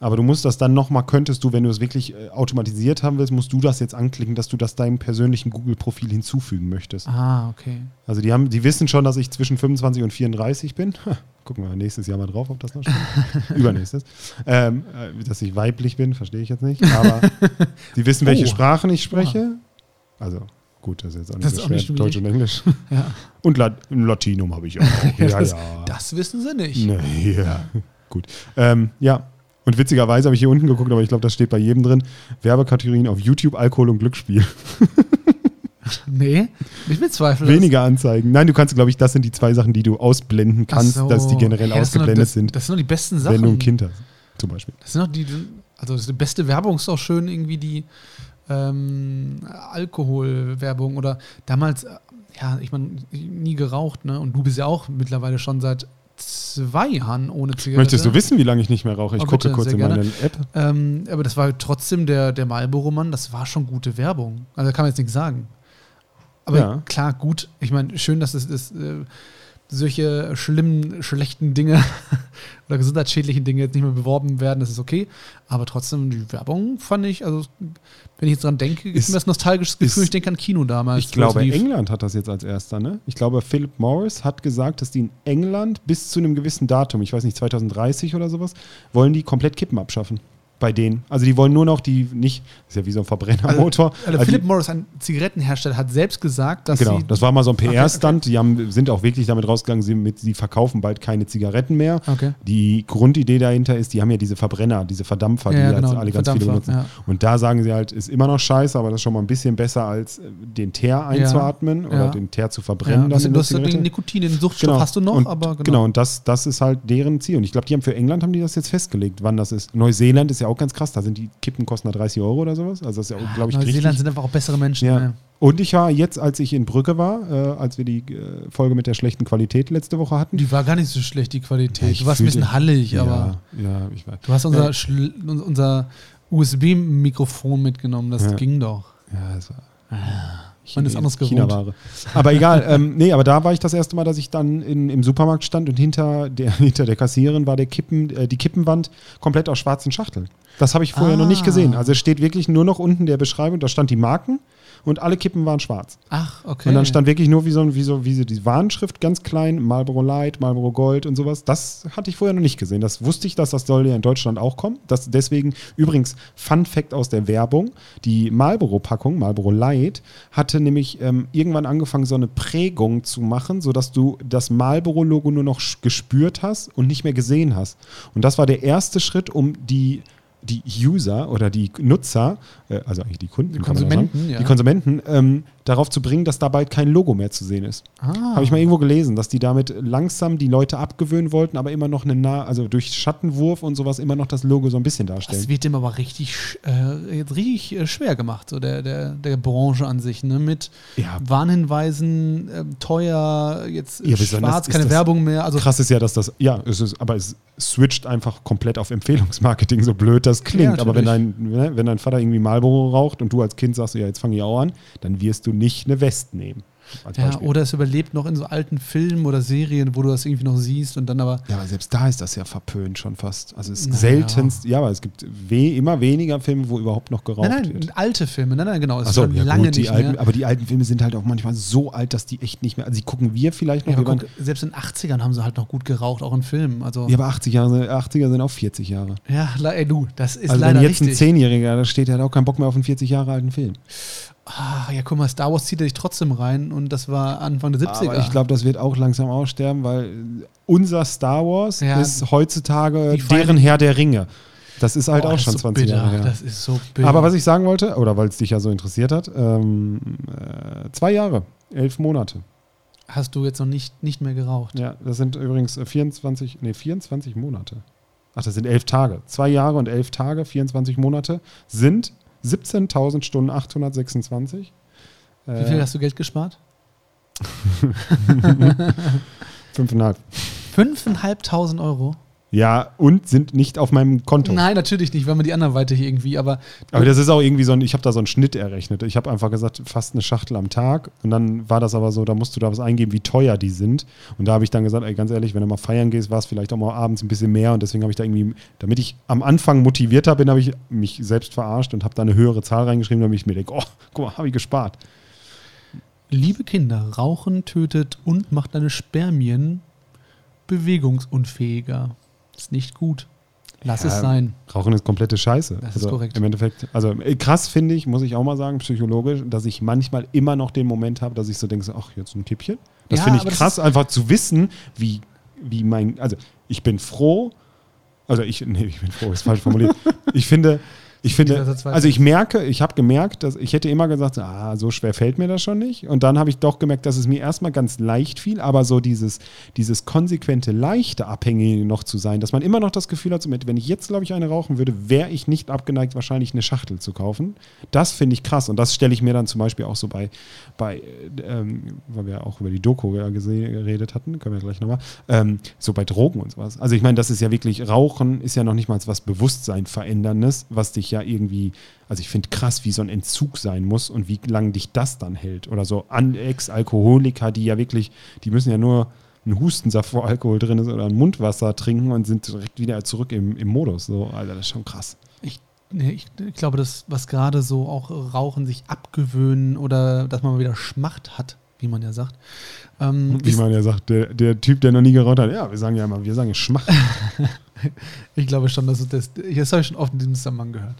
Aber du musst das dann nochmal, könntest du, wenn du es wirklich äh, automatisiert haben willst, musst du das jetzt anklicken, dass du das deinem persönlichen Google-Profil hinzufügen möchtest. Ah, okay. Also die haben, die wissen schon, dass ich zwischen 25 und 34 bin. Ha, *laughs* Gucken wir nächstes Jahr mal drauf, ob das noch stimmt. *laughs* Übernächstes. Ähm, äh, dass ich weiblich bin, verstehe ich jetzt nicht. Aber die wissen, *laughs* welche Oh. Sprachen ich spreche. Also gut, das ist jetzt auch nicht Das so schwer. nicht Deutsch und Englisch. Ja. Und La Latinum habe ich auch. Ja, das, ja. das wissen sie nicht. Nee, ja. Gut. Ähm, ja. Und witzigerweise habe ich hier unten geguckt, aber ich glaube, das steht bei jedem drin. Werbekategorien auf YouTube, Alkohol und Glücksspiel. *laughs* Nee, ich bezweifle. Weniger Anzeigen. Nein, du kannst, glaube ich, das sind die zwei Sachen, die du ausblenden kannst, so. dass die generell Ja, ausgeblendet das, sind, Das sind doch die besten Sachen. wenn du ein Kind hast, zum Beispiel. Das sind doch die, also die beste Werbung ist auch schön irgendwie die ähm, Alkoholwerbung oder damals, äh, ja, ich meine, nie geraucht, ne? Und du bist ja auch mittlerweile schon seit zwei Jahren ohne Zigarette. Möchtest du wissen, wie lange ich nicht mehr rauche? Ich Oh, gucke bitte, kurz in meine gerne. App. Ähm, aber das war trotzdem der, der Marlboro-Mann, das war schon gute Werbung. Also da kann man jetzt nichts sagen. Aber Ja. klar, gut. Ich meine, schön, dass es ist, äh, solche schlimmen, schlechten Dinge *laughs* oder gesundheitsschädlichen Dinge jetzt nicht mehr beworben werden, das ist okay. Aber trotzdem, die Werbung fand ich, also wenn ich jetzt dran denke, gibt Ist- mir das nostalgisches Gefühl, ist- ich denke an Kino damals. Ich glaube. England hat das jetzt als erster, ne? Ich glaube, Philip Morris hat gesagt, dass die in England bis zu einem gewissen Datum, ich weiß nicht, 2030 oder sowas, wollen die komplett Kippen abschaffen. Bei denen. Also die wollen nur noch die nicht, ist ja wie so ein Verbrennermotor. Also, also Also Philip die- Morris, ein Zigarettenhersteller, hat selbst gesagt, dass Genau, sie. das war mal so ein Okay, PR-Stunt. Die haben, sind auch wirklich damit rausgegangen, sie, mit, sie verkaufen bald keine Zigaretten mehr. Okay. Die Grundidee dahinter ist, die haben ja diese Verbrenner, diese Verdampfer, die Ja, jetzt genau, alle ganz viele benutzen. ja. Und da sagen sie halt, ist immer noch scheiße, aber das ist schon mal ein bisschen besser, als äh, den Teer einzuatmen oder ja. den Teer zu Ja, verbrennen. das, dann in du hast den. Nikotin, den Suchtstoff hast du noch, und, aber genau. und das, das ist halt deren Ziel. Und ich glaube, die haben für England haben die das jetzt festgelegt, wann das ist. Neuseeland ist ja auch ganz krass, da sind die Kippen kosten da 30 Euro oder sowas. Also das ist ja, glaube ich, Neuseeland richtig. sind einfach auch bessere Menschen. Ja. ne? Und ich war jetzt, als ich in Brügge war, äh, als wir die äh, Folge mit der schlechten Qualität letzte Woche hatten. Die war gar nicht so schlecht, die Qualität. Ja, ich du warst ein bisschen hallig, aber ja, ich weiß. du hast unser, un- unser USB-Mikrofon mitgenommen. Das ging doch. Ja, es war. Man ist anders gewohnt. China-Ware. Aber egal, ähm, nee, aber da war ich das erste Mal, dass ich dann in, im Supermarkt stand und hinter der, *laughs* hinter der Kassiererin war der Kippen, äh, die Kippenwand komplett aus schwarzen Schachteln. Das habe ich vorher noch nicht Ah. gesehen. Also es steht wirklich nur noch unten der Beschreibung, da stand die Marken und alle Kippen waren schwarz. Ach, okay. Und dann stand wirklich nur wie so, wie so, wie so die Warnschrift ganz klein, Marlboro Light, Marlboro Gold und sowas. Das hatte ich vorher noch nicht gesehen. Das wusste ich, dass das soll ja in Deutschland auch kommen. Das deswegen, übrigens, Fun Fact aus der Werbung, die Marlboro-Packung, Marlboro Light, hatte nämlich ähm, irgendwann angefangen, so eine Prägung zu machen, sodass du das Marlboro-Logo nur noch gespürt hast und nicht mehr gesehen hast. Und das war der erste Schritt, um die die User oder die Nutzer, äh, also eigentlich die Kunden, Die Konsumenten, sagen, ja. die Konsumenten, ähm, darauf zu bringen, dass da bald kein Logo mehr zu sehen ist. ah. Habe ich mal irgendwo gelesen, dass die damit langsam die Leute abgewöhnen wollten, aber immer noch eine nah, also durch Schattenwurf und sowas immer noch das Logo so ein bisschen Das darstellen. wird dem aber richtig, äh, jetzt richtig äh, schwer gemacht, so der, der, der Branche an sich, ne? Mit Ja. Warnhinweisen, ähm, teuer, jetzt äh, Ja, schwarz, keine das- Werbung mehr. Also Krass ist ja, dass das, ja, es ist, aber es switcht einfach komplett auf Empfehlungsmarketing, so blöd das klingt. Ja, aber wenn dein, ne, wenn dein Vater irgendwie Marlboro raucht und du als Kind sagst, ja, jetzt fange ich auch an, dann wirst du nicht eine West nehmen. Ja, oder es überlebt noch in so alten Filmen oder Serien, wo du das irgendwie noch siehst und dann aber. Ja, aber selbst da ist das ja verpönt schon fast. Also es ist Naja. seltenst, ja, aber es gibt we immer weniger Filme, wo überhaupt noch geraucht Nein, nein, wird. alte Filme, nein, nein, genau. Ist schon ja lange gut, nicht alten, mehr. aber die alten Filme sind halt auch manchmal so alt, dass die echt nicht mehr, also die gucken wir vielleicht noch. Ja, guck, selbst in den 80ern haben sie halt noch gut geraucht, auch in Filmen. Also, ja, aber 80 Jahre, 80er sind auch 40 Jahre. ja, ey, du, das ist also wenn leider jetzt ein richtig. Zehnjähriger da steht, der hat auch keinen Bock mehr auf einen 40 Jahre alten Film. Ah, ja, guck mal, Star Wars zieht er dich trotzdem rein und das war Anfang der 70er. Aber ich glaube, das wird auch langsam aussterben, weil unser Star Wars Ja. ist heutzutage deren Herr der Ringe. Das ist halt Oh, auch schon so 20 bitter, Jahre her. Das ist so bitter. Aber was ich sagen wollte, oder weil es dich ja so interessiert hat, ähm, äh, zwei Jahre, elf Monate. hast du jetzt noch nicht, nicht mehr geraucht. Ja, das sind übrigens äh, 24, nee, 24 Monate. Ach, das sind elf Tage. Zwei Jahre und elf Tage, 24 Monate sind 17.000 Stunden 826. Wie viel hast du Geld gespart? *laughs* Fünfeinhalb. 5.500 Euro? Ja, und sind nicht auf meinem Konto. Nein, natürlich nicht, wenn man die anderweitig irgendwie, aber Aber das ist auch irgendwie so ein, ich habe da so einen Schnitt errechnet. Ich habe einfach gesagt, fast eine Schachtel am Tag. Und dann war das aber so, da musst du da was eingeben, wie teuer die sind. Und da habe ich dann gesagt, ey, ganz ehrlich, wenn du mal feiern gehst, war es vielleicht auch mal abends ein bisschen mehr. Und deswegen habe ich da irgendwie, damit ich am Anfang motivierter bin, habe ich mich selbst verarscht und habe da eine höhere Zahl reingeschrieben, damit ich mir denke, oh, guck mal, habe ich gespart. liebe Kinder, Rauchen tötet und macht deine Spermien bewegungsunfähiger. Ist nicht gut. Lass Ja, es sein. Rauchen ist komplette Scheiße. Das ist also korrekt. Im Endeffekt, also äh, krass finde ich, muss ich auch mal sagen, psychologisch, dass ich manchmal immer noch den Moment habe, dass ich so denke, ach, jetzt ein Kippchen. Das Ja, finde ich krass, einfach zu wissen, wie, wie mein, also ich bin froh, also ich, nee, ich bin froh, ist falsch formuliert. *laughs* ich finde, ich finde, also ich merke, ich habe gemerkt, dass ich hätte immer gesagt, ah, so schwer fällt mir das schon nicht. Und dann habe ich doch gemerkt, dass es mir erstmal ganz leicht fiel, aber so dieses, dieses konsequente, leichte Abhängige noch zu sein, dass man immer noch das Gefühl hat, so mit, wenn ich jetzt, glaube ich, eine rauchen würde, wäre ich nicht abgeneigt, wahrscheinlich eine Schachtel zu kaufen. Das finde ich krass. Und das stelle ich mir dann zum Beispiel auch so bei, bei äh, ähm, weil wir auch über die Doku ja geredet hatten, können wir gleich nochmal, ähm, so bei Drogen und sowas. Also ich meine, das ist ja wirklich, Rauchen ist ja noch nicht mal was Bewusstsein veränderndes, was dich ja irgendwie, also ich finde krass, wie so ein Entzug sein muss und wie lange dich das dann hält. Oder so Ex-Alkoholiker, die ja wirklich, die müssen ja nur einen Hustensaft, wo Alkohol drin ist, oder ein Mundwasser trinken und sind direkt wieder zurück im, im Modus. So, Alter, das ist schon krass. Ich, ich glaube, das, was gerade so auch Rauchen sich abgewöhnen oder dass man mal wieder Schmacht hat, wie man ja sagt. Ähm, Wie ist, man ja sagt, der, der Typ, der noch nie geraucht hat, ja, wir sagen ja immer, wir sagen Schmach. *laughs* ich glaube schon, dass das, das habe ich schon oft in diesem Zusammenhang gehört,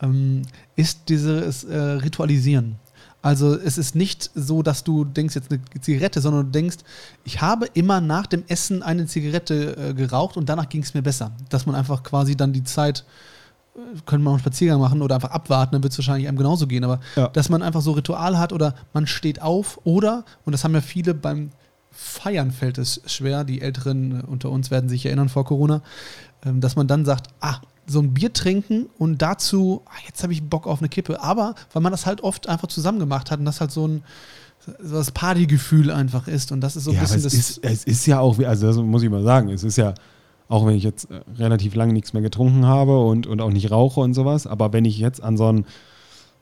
ähm, ist dieses äh, Ritualisieren. Also es ist nicht so, dass du denkst jetzt eine Zigarette, sondern du denkst, ich habe immer nach dem Essen eine Zigarette äh, geraucht und danach ging es mir besser. Dass man einfach quasi dann die Zeit, können wir auch einen Spaziergang machen oder einfach abwarten, dann wird es wahrscheinlich einem genauso gehen. Aber Ja. dass man einfach so Ritual hat oder man steht auf oder, und das haben ja viele beim Feiern fällt es schwer, die Älteren unter uns werden sich erinnern vor Corona, ähm, dass man dann sagt, ah, so ein Bier trinken und dazu, ah, jetzt habe ich Bock auf eine Kippe. Aber weil man das halt oft einfach zusammen gemacht hat und das halt so ein so das Partygefühl einfach ist und das ist so ein ja, bisschen es das. ist, es ist ja auch, also das muss ich mal sagen, es ist ja, auch wenn ich jetzt äh, relativ lange nichts mehr getrunken habe und, und auch nicht rauche und sowas, aber wenn ich jetzt an so ein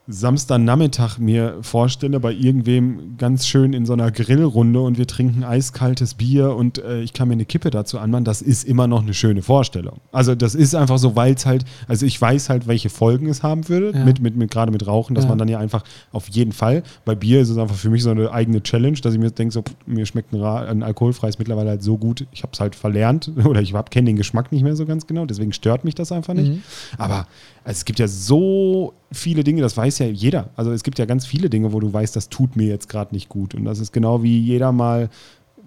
Samstagnachmittag mir vorstelle, bei irgendwem ganz schön in so einer Grillrunde und wir trinken eiskaltes Bier und äh, ich kann mir eine Kippe dazu anmachen, das ist immer noch eine schöne Vorstellung. Also das ist einfach so, weil es halt, also ich weiß halt, welche Folgen es haben würde, Ja. mit, mit, mit gerade mit Rauchen, dass Ja. man dann ja einfach auf jeden Fall, bei Bier ist es einfach für mich so eine eigene Challenge, dass ich mir denke, so, pff, mir schmeckt ein, ein alkoholfreies mittlerweile halt so gut, ich habe es halt verlernt *laughs* oder ich kenne den Geschmack nicht mehr so ganz genau, deswegen stört mich das einfach nicht. Mhm. Aber es gibt ja so viele Dinge, das weiß ja jeder. Also es gibt ja ganz viele Dinge, wo du weißt, das tut mir jetzt gerade nicht gut. Und das ist genau wie jeder mal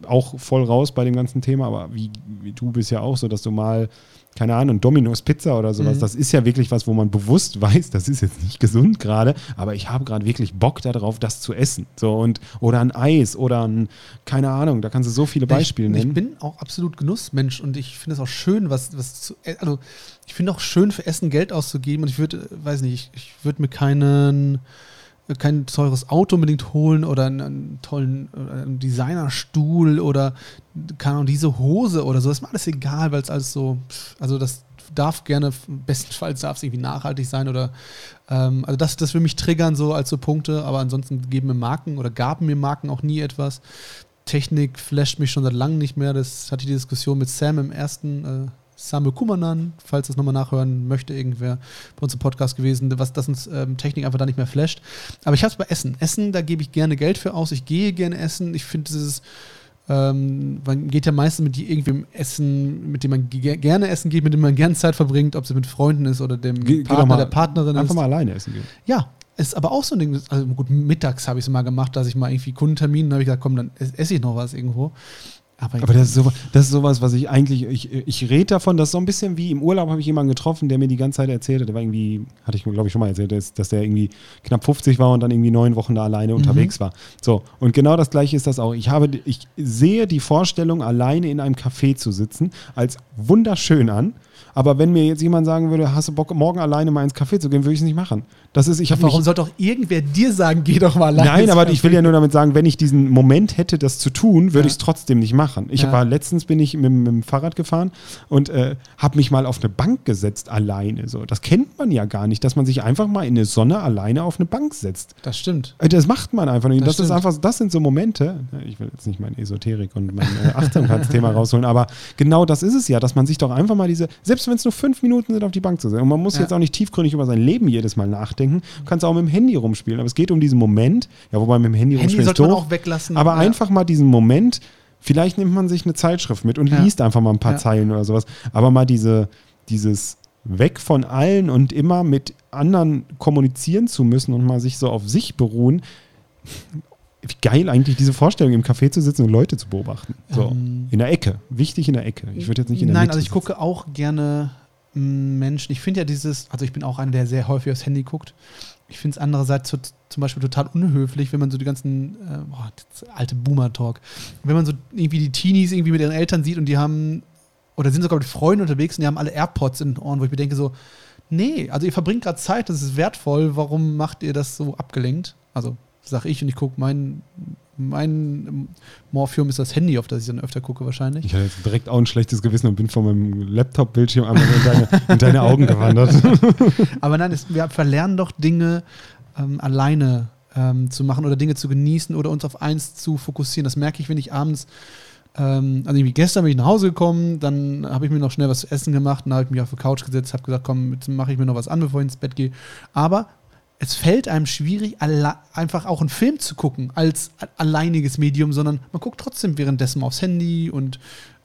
auch voll raus bei dem ganzen Thema, aber wie, wie du bist ja auch so, dass du mal, keine Ahnung, Domino's Pizza oder sowas, Mhm. das ist ja wirklich was, wo man bewusst *laughs* weiß, das ist jetzt nicht gesund gerade, aber ich habe gerade wirklich Bock darauf, das zu essen. So und oder ein Eis oder ein, keine Ahnung, da kannst du so viele Beispiele ich, nennen. Ich bin auch absolut Genussmensch und ich finde es auch schön, was, was zu, äh, also ich finde auch schön für Essen Geld auszugeben und ich würde, äh, weiß nicht, ich, ich würde mir keinen, kein teures Auto unbedingt holen oder einen, einen tollen äh, einen Designerstuhl oder keine Ahnung, diese Hose oder so. Das ist mir alles egal, weil es alles so, also das darf gerne, bestenfalls darf es irgendwie nachhaltig sein oder ähm, also das, das will mich triggern so als so Punkte, aber ansonsten geben mir Marken oder gaben mir Marken auch nie etwas. Technik flasht mich schon seit langem nicht mehr. Das hatte ich die Diskussion mit Sam im ersten äh, Samuel Kummernan, falls das nochmal nachhören möchte, irgendwer bei uns im Podcast gewesen, was das uns ähm, Technik einfach da nicht mehr flasht. Aber ich habe es bei Essen. Essen, da gebe ich gerne Geld für aus. Ich gehe gerne essen. Ich finde dieses ähm, man geht ja meistens mit irgendwem essen, mit dem man ge gerne essen geht, mit dem man gerne Zeit verbringt, ob es mit Freunden ist oder dem doch Partner, mal der Partnerin Einfach ist. mal alleine essen gehen. Ja, ist aber auch so ein Ding. Also gut, mittags habe ich es mal gemacht, dass ich mal irgendwie Kundentermin, dann habe ich gesagt, komm, dann ess- esse ich noch was irgendwo. Aber, Aber das ist, so, das ist sowas, was ich eigentlich, ich, ich rede davon, das ist so ein bisschen wie im Urlaub habe ich jemanden getroffen, der mir die ganze Zeit erzählte, der war irgendwie, hatte ich glaube ich schon mal erzählt, dass, dass der irgendwie knapp 50 war und dann irgendwie neun Wochen da alleine unterwegs war. So, und genau das gleiche ist das auch. Ich habe, ich sehe die Vorstellung, alleine in einem Café zu sitzen, als wunderschön an. Aber wenn mir jetzt jemand sagen würde, hast du Bock, morgen alleine mal ins Café zu gehen, würde ich es nicht machen. Das ist, ich habe warum sollte auch irgendwer dir sagen, geh doch mal alleine? Nein, aber ich will Café? ja nur damit sagen, wenn ich diesen Moment hätte, das zu tun, würde Ja. ich es trotzdem nicht machen. Ich Ja. war letztens bin ich mit, mit dem Fahrrad gefahren und äh, habe mich mal auf eine Bank gesetzt alleine. So, das kennt man ja gar nicht, dass man sich einfach mal in der Sonne alleine auf eine Bank setzt. Das stimmt. Äh, Das macht man einfach nicht. Das Das, ist einfach, das sind so Momente. Ich will jetzt nicht mein Esoterik und mein äh, Achtsamkeitsthema rausholen, aber genau das ist es ja, dass man sich doch einfach mal diese, selbst wenn es nur fünf Minuten sind, auf die Bank zu setzen. Und man muss Ja. jetzt auch nicht tiefgründig über sein Leben jedes Mal nachdenken. Du kannst auch mit dem Handy rumspielen. Aber es geht um diesen Moment, ja, wobei mit dem Handy, Handy rumspielen ist doof. auch weglassen. Aber Ja. einfach mal diesen Moment, vielleicht nimmt man sich eine Zeitschrift mit und Ja. liest einfach mal ein paar. Zeilen oder sowas. Aber mal diese, dieses weg von allen und immer mit anderen kommunizieren zu müssen und mal sich so auf sich beruhen. Wie geil eigentlich diese Vorstellung, im Café zu sitzen und Leute zu beobachten. So, Ähm. in der Ecke. Wichtig in der Ecke. Ich würde jetzt nicht in der Nein, Mitte also ich sitzen. gucke auch gerne m, Menschen. Ich finde ja dieses, also ich bin auch einer, der sehr häufig aufs Handy guckt. Ich finde es andererseits so, zum Beispiel total unhöflich, wenn man so die ganzen, äh, boah, das alte Boomer-Talk, wenn man so irgendwie die Teenies irgendwie mit ihren Eltern sieht und die haben, oder sind sogar mit Freunden unterwegs und die haben alle AirPods in den Ohren, wo ich mir denke so, nee, also ihr verbringt gerade Zeit, das ist wertvoll, warum macht ihr das so abgelenkt? Also sag ich und ich gucke mein, mein Morphium ist das Handy, auf das ich dann öfter gucke wahrscheinlich. Ich hatte jetzt direkt auch ein schlechtes Gewissen und bin von meinem Laptop-Bildschirm einmal in deine, *laughs* in deine Augen gewandert. *laughs* Aber nein, es, wir verlernen doch Dinge ähm, alleine ähm, zu machen oder Dinge zu genießen oder uns auf eins zu fokussieren. Das merke ich, wenn ich abends, ähm, also irgendwie gestern bin ich nach Hause gekommen, dann habe ich mir noch schnell was zu essen gemacht, dann habe ich mich auf die Couch gesetzt, habe gesagt, komm, jetzt mache ich mir noch was an, bevor ich ins Bett gehe. Aber es fällt einem schwierig, einfach auch einen Film zu gucken als alleiniges Medium, sondern man guckt trotzdem währenddessen aufs Handy und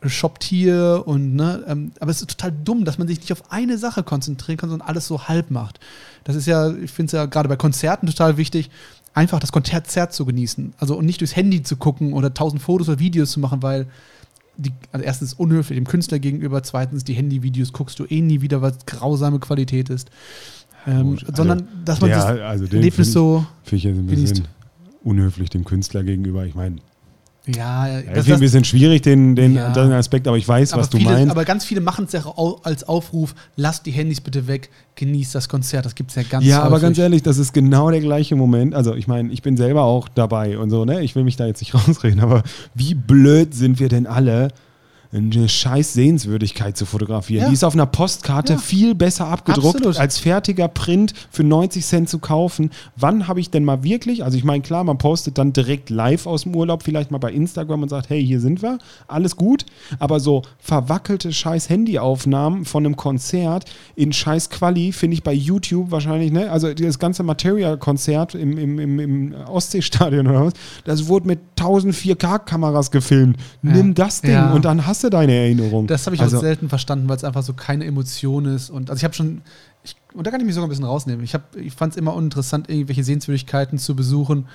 shoppt hier und ne, ähm, aber es ist total dumm, dass man sich nicht auf eine Sache konzentrieren kann, sondern alles so halb macht. Das ist ja, ich finde es ja gerade bei Konzerten total wichtig, einfach das Konzert zu genießen. Also und nicht durchs Handy zu gucken oder tausend Fotos oder Videos zu machen, weil die, also erstens unhöflich dem Künstler gegenüber, zweitens die Handyvideos guckst du eh nie wieder, weil es grausame Qualität ist. Ähm, also sondern dass man der- das also Erlebnis so, Finde ich jetzt ein Genießt. bisschen unhöflich dem Künstler gegenüber. Ich meine, ja, ja, das, ist ein bisschen schwierig, den, den, Ja. den Aspekt, aber ich weiß, aber, was du viele, meinst. aber ganz viele machen es ja als Aufruf, lasst die Handys bitte weg, genießt das Konzert, das gibt es ja ganz ja, aber häufig. ganz ehrlich, das ist genau der gleiche Moment. Also, ich meine, ich bin selber auch dabei und so, ne? Ich will mich da jetzt nicht *laughs* rausreden, aber wie blöd sind wir denn alle, eine scheiß Sehenswürdigkeit zu fotografieren. Ja. Die ist auf einer Postkarte Ja. viel besser abgedruckt, Absolut. als fertiger Print für 90 Cent zu kaufen. Wann habe ich denn mal wirklich, also ich meine, klar, man postet dann direkt live aus dem Urlaub, vielleicht mal bei Instagram und sagt, hey, hier sind wir, alles gut, aber so verwackelte scheiß Handyaufnahmen von einem Konzert in scheiß Quali finde ich bei YouTube wahrscheinlich, ne? Also das ganze Material-Konzert im, im, im, im Ostseestadion oder was, das wurde mit 1000 4K-Kameras gefilmt. Nimm das Ding Ja. und dann hast du deine Erinnerung. Das habe ich also, auch selten verstanden, weil es einfach so keine Emotion ist. Und also ich habe schon, ich, und da kann ich mich sogar ein bisschen rausnehmen. Ich, hab- ich fand es immer uninteressant, irgendwelche Sehenswürdigkeiten zu besuchen,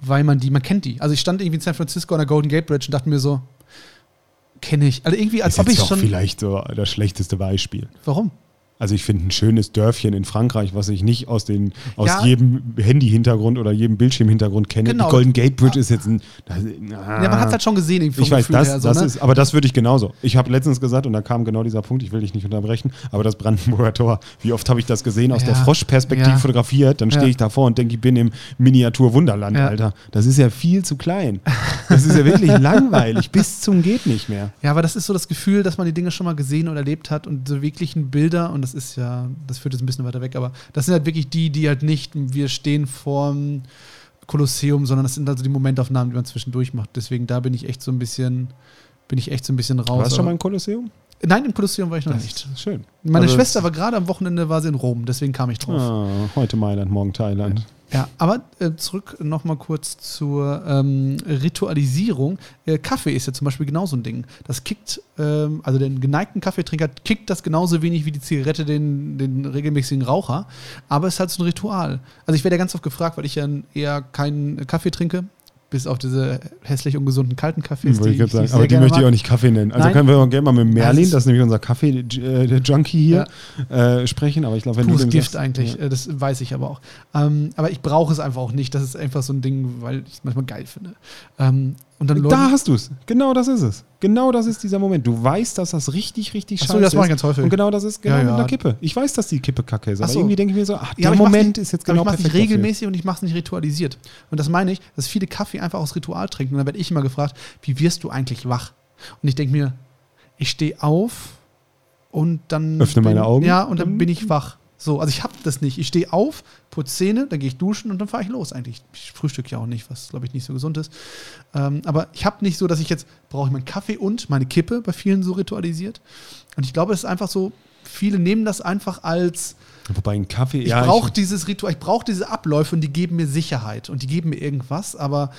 weil man die, man kennt die. Also ich stand irgendwie in San Francisco an der Golden Gate Bridge und dachte mir so, kenne ich. Also irgendwie, als ist ob ich schon. vielleicht so das schlechteste Beispiel. Warum? Also ich finde ein schönes Dörfchen in Frankreich, was ich nicht aus, den, aus Ja. jedem Handy-Hintergrund oder jedem Bildschirmhintergrund kenne. Genau. Die Golden Gate Bridge ist jetzt ein... Das, Ja, man hat es halt schon gesehen, ich weiß, Gefühl das, her, so, das ne? ist, aber das würde ich genauso. Ich habe letztens gesagt, und da kam genau dieser Punkt, ich will dich nicht unterbrechen, aber das Brandenburger *laughs* Tor, wie oft habe ich das gesehen, aus Ja. der Froschperspektive Ja. fotografiert, dann stehe ich davor und denke, ich bin im Miniatur-Wunderland. Alter. Das ist ja viel zu klein. *laughs* Das ist ja wirklich langweilig, bis zum geht nicht mehr. Ja, aber das ist so das Gefühl, dass man die Dinge schon mal gesehen und erlebt hat und so wirklichen Bilder, und das ist ja, das führt jetzt ein bisschen weiter weg, aber das sind halt wirklich die, die halt nicht, wir stehen vorm Kolosseum, sondern das sind also die Momentaufnahmen, die man zwischendurch macht. Deswegen da bin ich echt so ein bisschen, bin ich echt so ein bisschen raus. Warst du schon mal im Kolosseum? Nein, im Kolosseum war ich noch Das nicht. schön. Meine Also Schwester es- war gerade am Wochenende, war sie in Rom, deswegen kam ich drauf. Ah, heute Mailand, morgen Thailand. Ja, aber äh, zurück nochmal kurz zur ähm, Ritualisierung. Äh, Kaffee ist ja zum Beispiel genauso ein Ding. Das kickt, ähm, also den geneigten Kaffeetrinker kickt das genauso wenig wie die Zigarette den, den regelmäßigen Raucher. Aber es ist halt so ein Ritual. Also ich werde ja ganz oft gefragt, weil ich ja eher keinen Kaffee trinke, bis auf diese hässlich ungesunden kalten Kaffees. Wollte ich gerade ich sagen. Aber die möchte ich auch nicht Kaffee nennen. Also Nein. können wir auch gerne mal mit Merlin, Ja, das ist nämlich unser Kaffee-Junkie hier, äh, sprechen. Aber ich glaube, wenn Pures du dem Gift sagst- eigentlich, Ja. äh, das weiß ich aber auch. Ähm, aber ich brauche es einfach auch nicht. Das ist einfach so ein Ding, weil ich es manchmal geil finde. Ähm, und dann Da hast du es. Genau das ist es. Genau das ist dieser Moment. Du weißt, dass das richtig, richtig Ach so, scheiße das mache ich ganz häufig. Und genau das ist genau Ja, mit ja. einer Kippe. Ich weiß, dass die Kippe kacke ist. Aber so. irgendwie denke ich mir so, ach, der ich mach's Moment nicht- ist jetzt aber genau ich mache es nicht perfekt dafür. regelmäßig und ich mache es nicht ritualisiert. Und das meine ich, dass viele Kaffee einfach aus Ritual trinken. Und dann werde ich immer gefragt, wie wirst du eigentlich wach? Und ich denke mir, ich stehe auf und dann. Öffne bin, meine Augen. Ja, und dann Mhm. bin ich wach. So, also ich habe das nicht. Ich stehe auf, putze Zähne, dann gehe ich duschen und dann fahre ich los. Eigentlich, ich frühstücke ja auch nicht, was glaube ich nicht so gesund ist. Ähm, aber ich habe nicht so, dass ich jetzt brauche ich meinen Kaffee und meine Kippe bei vielen so ritualisiert. Und ich glaube, es ist einfach so, viele nehmen das einfach als Wobei ein Kaffee, ich ja, brauche dieses Ritual, ich brauche diese Abläufe und die geben mir Sicherheit und die geben mir irgendwas, aber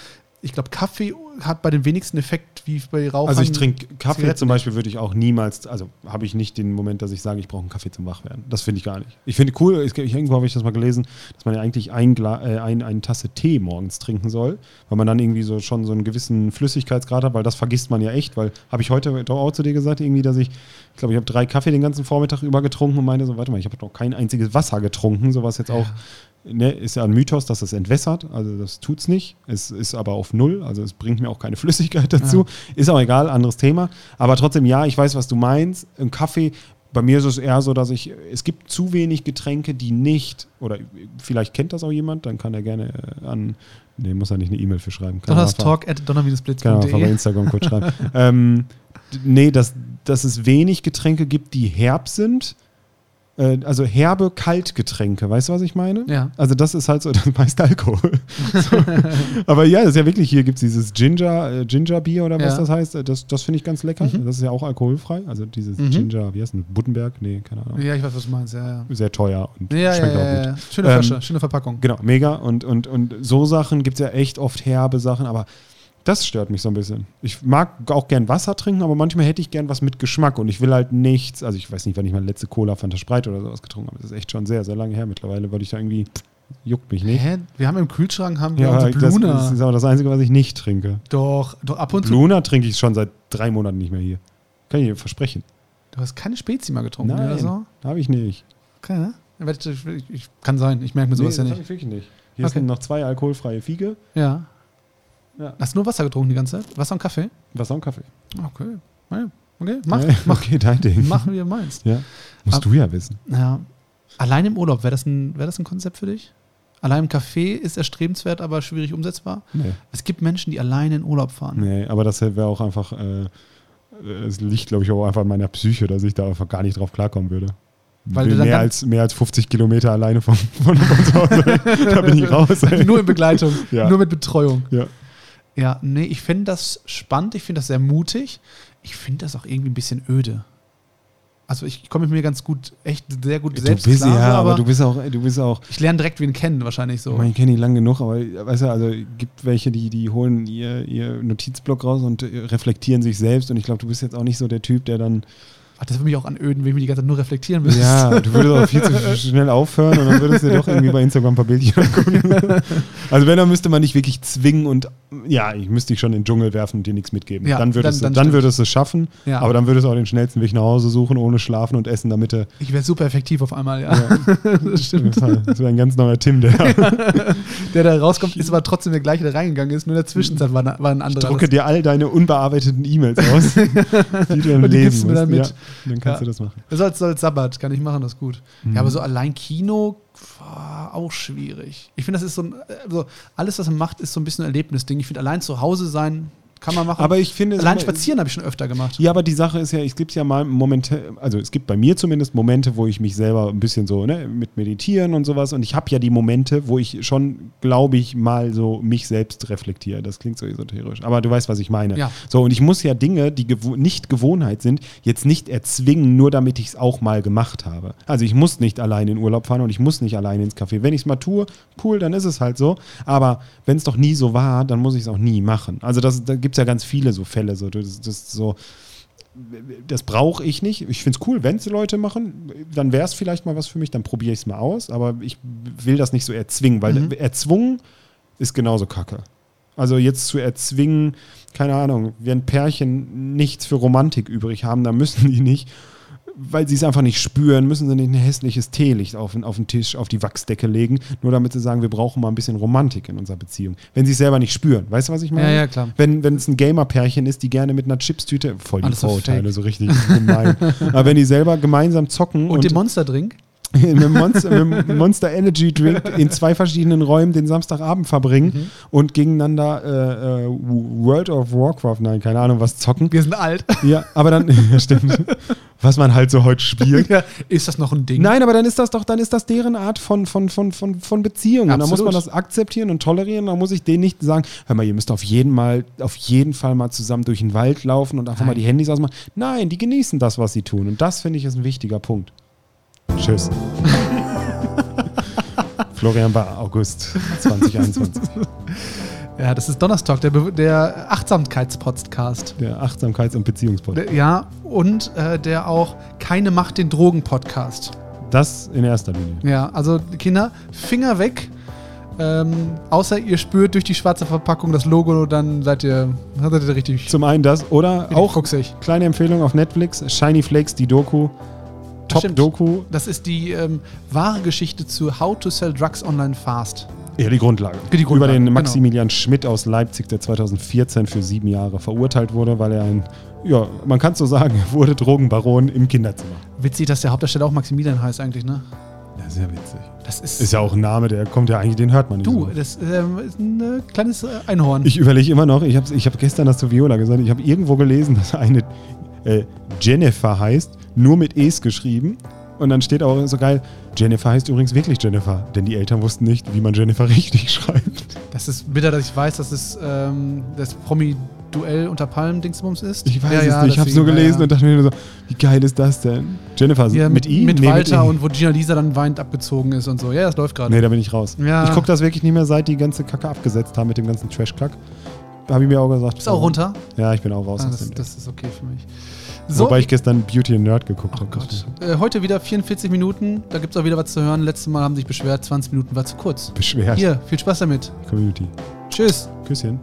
ich glaube, Kaffee hat bei den wenigsten Effekt wie bei Rauchern. Also ich trinke Kaffee Zigaretten zum Beispiel würde ich auch niemals, also habe ich nicht den Moment, dass ich sage, ich brauche einen Kaffee zum Wachwerden. Das finde ich gar nicht. Ich finde cool, ich, irgendwo habe ich das mal gelesen, dass man ja eigentlich ein, äh, ein, eine Tasse Tee morgens trinken soll, weil man dann irgendwie so schon so einen gewissen Flüssigkeitsgrad hat, weil das vergisst man ja echt, weil habe ich heute doch auch zu dir gesagt, irgendwie, dass ich, ich glaube, ich habe drei Kaffee den ganzen Vormittag über getrunken und meinte so, warte mal, ich habe noch kein einziges Wasser getrunken, sowas jetzt auch ne, ist ja ein Mythos, dass es entwässert. Also das tut's nicht. Es ist aber auf Null. Also es bringt mir auch keine *laughs* Flüssigkeit dazu. Ist auch egal, anderes Thema. Aber trotzdem, ja, ich weiß, was du meinst. Im Kaffee, bei mir ist es eher so, dass ich, es gibt zu wenig Getränke, die nicht, oder vielleicht kennt das auch jemand, dann kann er gerne äh, an, nee, muss er nicht eine E-Mail für schreiben. Kann er Donnerstalk at kann er einfach bei. Instagram kurz schreiben. *laughs* ähm, nee, dass, dass es wenig Getränke gibt, die herb sind. Äh, also herbe Kaltgetränke, weißt du, was ich meine? Ja. Also das ist halt so *laughs* das meiste Alkohol. *laughs* so. Aber ja, das ist ja wirklich, hier gibt es dieses Ginger, äh, Ginger Bier oder was Ja. das heißt. Das, das finde ich ganz lecker. Mhm. Das ist ja auch alkoholfrei. Also dieses Mhm. Ginger, wie heißt das? Buttenberg? Nee, keine Ahnung. Ja, ich weiß, was du meinst. Ja, ja. Sehr teuer und Ja, schmeckt ja, auch gut. ja. Schöne Ähm, Flasche, schöne Verpackung. Genau, mega. Und, und, und so Sachen gibt es ja echt oft herbe Sachen, aber das stört mich so ein bisschen. Ich mag auch gern Wasser trinken, aber manchmal hätte ich gern was mit Geschmack und ich will halt nichts. Also ich weiß nicht, wann ich meine letzte Cola Fanta Sprite oder sowas getrunken habe. Das ist echt schon sehr, sehr lange her mittlerweile, weil ich da irgendwie juckt mich nicht. Hä? Wir haben im Kühlschrank haben wir Ja, unsere das, Bluna. das ist aber das Einzige, was ich nicht trinke. doch, doch, ab und zu. Bluna trinke ich schon seit drei Monaten nicht mehr hier. Kann ich dir versprechen. Du hast keine Spezi mal getrunken Nein, oder so? habe ich nicht. Okay, ne? Ich, kann sein, ich merke mir sowas nee, ja das hab nicht. ich wirklich nicht. Hier Okay. sind noch zwei alkoholfreie Fiege, Ja. Ja. Hast du nur Wasser getrunken die ganze Zeit? Wasser und Kaffee? Wasser und Kaffee. Okay. Okay, mach, Ja, mach, okay, dein Ding. mach, wie du meinst. Ja. Musst Ab- du ja wissen. Ja. Allein im Urlaub, wäre das, ein, wär das ein Konzept für dich? Allein im Café ist erstrebenswert, aber schwierig umsetzbar. Nee. Es gibt Menschen, die alleine in Urlaub fahren. Nee, aber das wäre auch einfach äh, es liegt, glaube ich, auch einfach an meiner Psyche, dass ich da einfach gar nicht drauf klarkommen würde. Weil mehr, als, mehr als 50 Kilometer alleine von, von, von zu Hause. *laughs* Da bin ich raus. Ey. Nur in Begleitung, Ja. nur mit Betreuung. Ja. Ja, nee, ich finde das spannend, ich finde das sehr mutig. Ich finde das auch irgendwie ein bisschen öde. Also ich komme mit mir ganz gut, echt sehr gut Du selbst bist klar, ja, so, aber du bist auch, du bist auch ich lerne direkt wen kennen, wahrscheinlich so. Ich meine, ich kenne die lang genug, aber weißt du, also gibt welche, die, die holen ihr, ihr Notizblock raus und äh, reflektieren sich selbst. Und ich glaube, du bist jetzt auch nicht so der Typ, der dann. Ach, das würde mich auch anöden, wenn ich die ganze Zeit nur reflektieren müsste. Ja, *laughs* du würdest auch viel zu schnell aufhören und dann würdest du doch irgendwie bei Instagram ein paar Bildchen angucken. *laughs* Also wenn, dann müsste man dich wirklich zwingen und ja, ich müsste dich schon in den Dschungel werfen und dir nichts mitgeben. Ja, dann würdest, dann- du, dann dann würdest du es schaffen, Ja. aber dann würdest du auch den schnellsten Weg nach Hause suchen, ohne Schlafen und Essen, damit du. Ich wäre super effektiv auf einmal, ja. *laughs* das stimmt. Das wäre ein ganz neuer Tim, der. Der da rauskommt, ist aber trotzdem der gleiche, der reingegangen ist. Nur in der Zwischenzeit war, war ein Ich anderer. drucke dir all deine unbearbeiteten E-Mails aus, die du dann Und die lesen du mir musst. dann mit. Ja, dann kannst Ja. du das machen. Das soll, soll Sabbat, kann ich machen, das ist gut. Mhm. Ja, aber so allein Kino, boah, auch schwierig. Ich finde, das ist so ein, also alles, was man macht, ist so ein bisschen ein Erlebnisding. Ich finde, allein zu Hause sein, kann man machen. Aber ich finde, allein spazieren habe ich schon öfter gemacht. Ja, aber die Sache ist ja, es gibt ja mal Momente, also es gibt bei mir zumindest Momente, wo ich mich selber ein bisschen so, ne, mit meditieren und sowas. Und ich habe ja die Momente, wo ich schon, glaube ich, mal so mich selbst reflektiere. Das klingt so esoterisch. Aber du weißt, was ich meine. Ja. So, und ich muss ja Dinge, die gewo nicht Gewohnheit sind, jetzt nicht erzwingen, nur damit ich es auch mal gemacht habe. Also ich muss nicht allein in Urlaub fahren und ich muss nicht allein ins Café. Wenn ich es mal tue, cool, dann ist es halt so. Aber wenn es doch nie so war, dann muss ich es auch nie machen. Also das, da gibt es ja ganz viele so Fälle. So, das, das so das brauche ich nicht. Ich finde es cool, wenn es Leute machen, dann wäre es vielleicht mal was für mich, dann probiere ich es mal aus, aber ich will das nicht so erzwingen, weil Mhm. erzwungen ist genauso kacke. Also jetzt zu erzwingen, keine Ahnung, wenn Pärchen nichts für Romantik übrig haben, dann müssen die nicht, weil sie es einfach nicht spüren, müssen sie nicht ein hässliches Teelicht auf, den- auf den Tisch, auf die Wachsdecke legen, nur damit sie sagen, wir brauchen mal ein bisschen Romantik in unserer Beziehung. Wenn sie es selber nicht spüren. Weißt du, was ich meine? Ja, ja, klar. Wenn wenn es ein Gamer-Pärchen ist, die gerne mit einer Chipstüte, voll die Alles Vorurteile, so richtig gemein. *laughs* Aber wenn die selber gemeinsam zocken Und, den Monsterdrink? *laughs* mit einem Monster, mit Monster Energy Drink in zwei verschiedenen Räumen den Samstagabend verbringen Mhm. und gegeneinander äh, äh, World of Warcraft, nein, keine Ahnung, was zocken. Wir sind alt. *laughs* Ja, aber dann, ja, *laughs* stimmt, was man halt so heute spielt. Ja, ist das noch ein Ding? Nein, aber dann ist das doch, dann ist das deren Art von, von, von, von, von Beziehung. Und da muss man das akzeptieren und tolerieren. Da muss ich denen nicht sagen, hör mal, ihr müsst auf jeden, mal, auf jeden Fall mal zusammen durch den Wald laufen und einfach mal Nein. die Handys ausmachen. Nein, die genießen das, was sie tun. Und das finde ich ist ein wichtiger Punkt. Tschüss. *laughs* Florian war August 2021. Ja, das ist Donnerstag, der, Be- der Achtsamkeitspodcast. Der Achtsamkeits- und Beziehungspodcast. Ja, und äh, der auch Keine Macht den Drogen-Podcast. Das in erster Linie. Ja, also Kinder, Finger weg. Ähm, außer ihr spürt durch die schwarze Verpackung das Logo, dann seid ihr, dann seid ihr richtig, Zum einen das oder auch kleine Empfehlung auf Netflix, Shiny Flakes, die Doku. Top-Doku, Das ist die ähm, wahre Geschichte zu How to Sell Drugs Online Fast. Ja, die Grundlage. Die Grundlage, Über den genau. Maximilian Schmidt aus Leipzig, der 2014 für sieben Jahre verurteilt wurde, weil er ein, ja, man kann es so sagen, er wurde Drogenbaron im Kinderzimmer. Witzig, dass der Hauptdarsteller auch Maximilian heißt eigentlich, ne? Ja, sehr witzig. Das ist, Ist ja auch ein Name, der kommt ja eigentlich, den hört man nicht. du, so. das ähm, ist ein äh, kleines äh, Einhorn. Ich überlege immer noch, ich habe ich hab gestern das zu Viola gesagt, ich habe irgendwo gelesen, dass eine äh, Jennifer heißt, nur mit Es geschrieben. Und dann steht auch so geil, Jennifer heißt übrigens wirklich Jennifer, denn die Eltern wussten nicht, wie man Jennifer *laughs* richtig schreibt. Das ist bitter, dass ich weiß, dass es ähm, das Promi-Duell unter Palmen-Dingsbums ist. Ich weiß Ja, es ja, nicht, ich habe es nur gelesen ja. und dachte mir nur so, wie geil ist das denn? Jennifer mit I? Mit Nee, Walter I. und wo Gina Lisa dann weint abgezogen ist und so. Ja, das läuft gerade. Nee, da bin ich raus. Ich gucke das wirklich nicht mehr, seit die ganze Kacke abgesetzt haben mit dem ganzen Trash-Kack. Habe ich mir auch gesagt. Bist auch runter? Ja, ich bin auch raus Ah, das, das ist okay für mich. So, Wobei ich gestern Beauty and Nerd geguckt oh habe. Äh, heute wieder 44 Minuten. Da gibt es auch wieder was zu hören. Letztes Mal haben sich beschwert, 20 Minuten war zu kurz. Beschwert. Hier, viel Spaß damit. Community. Tschüss. Küsschen.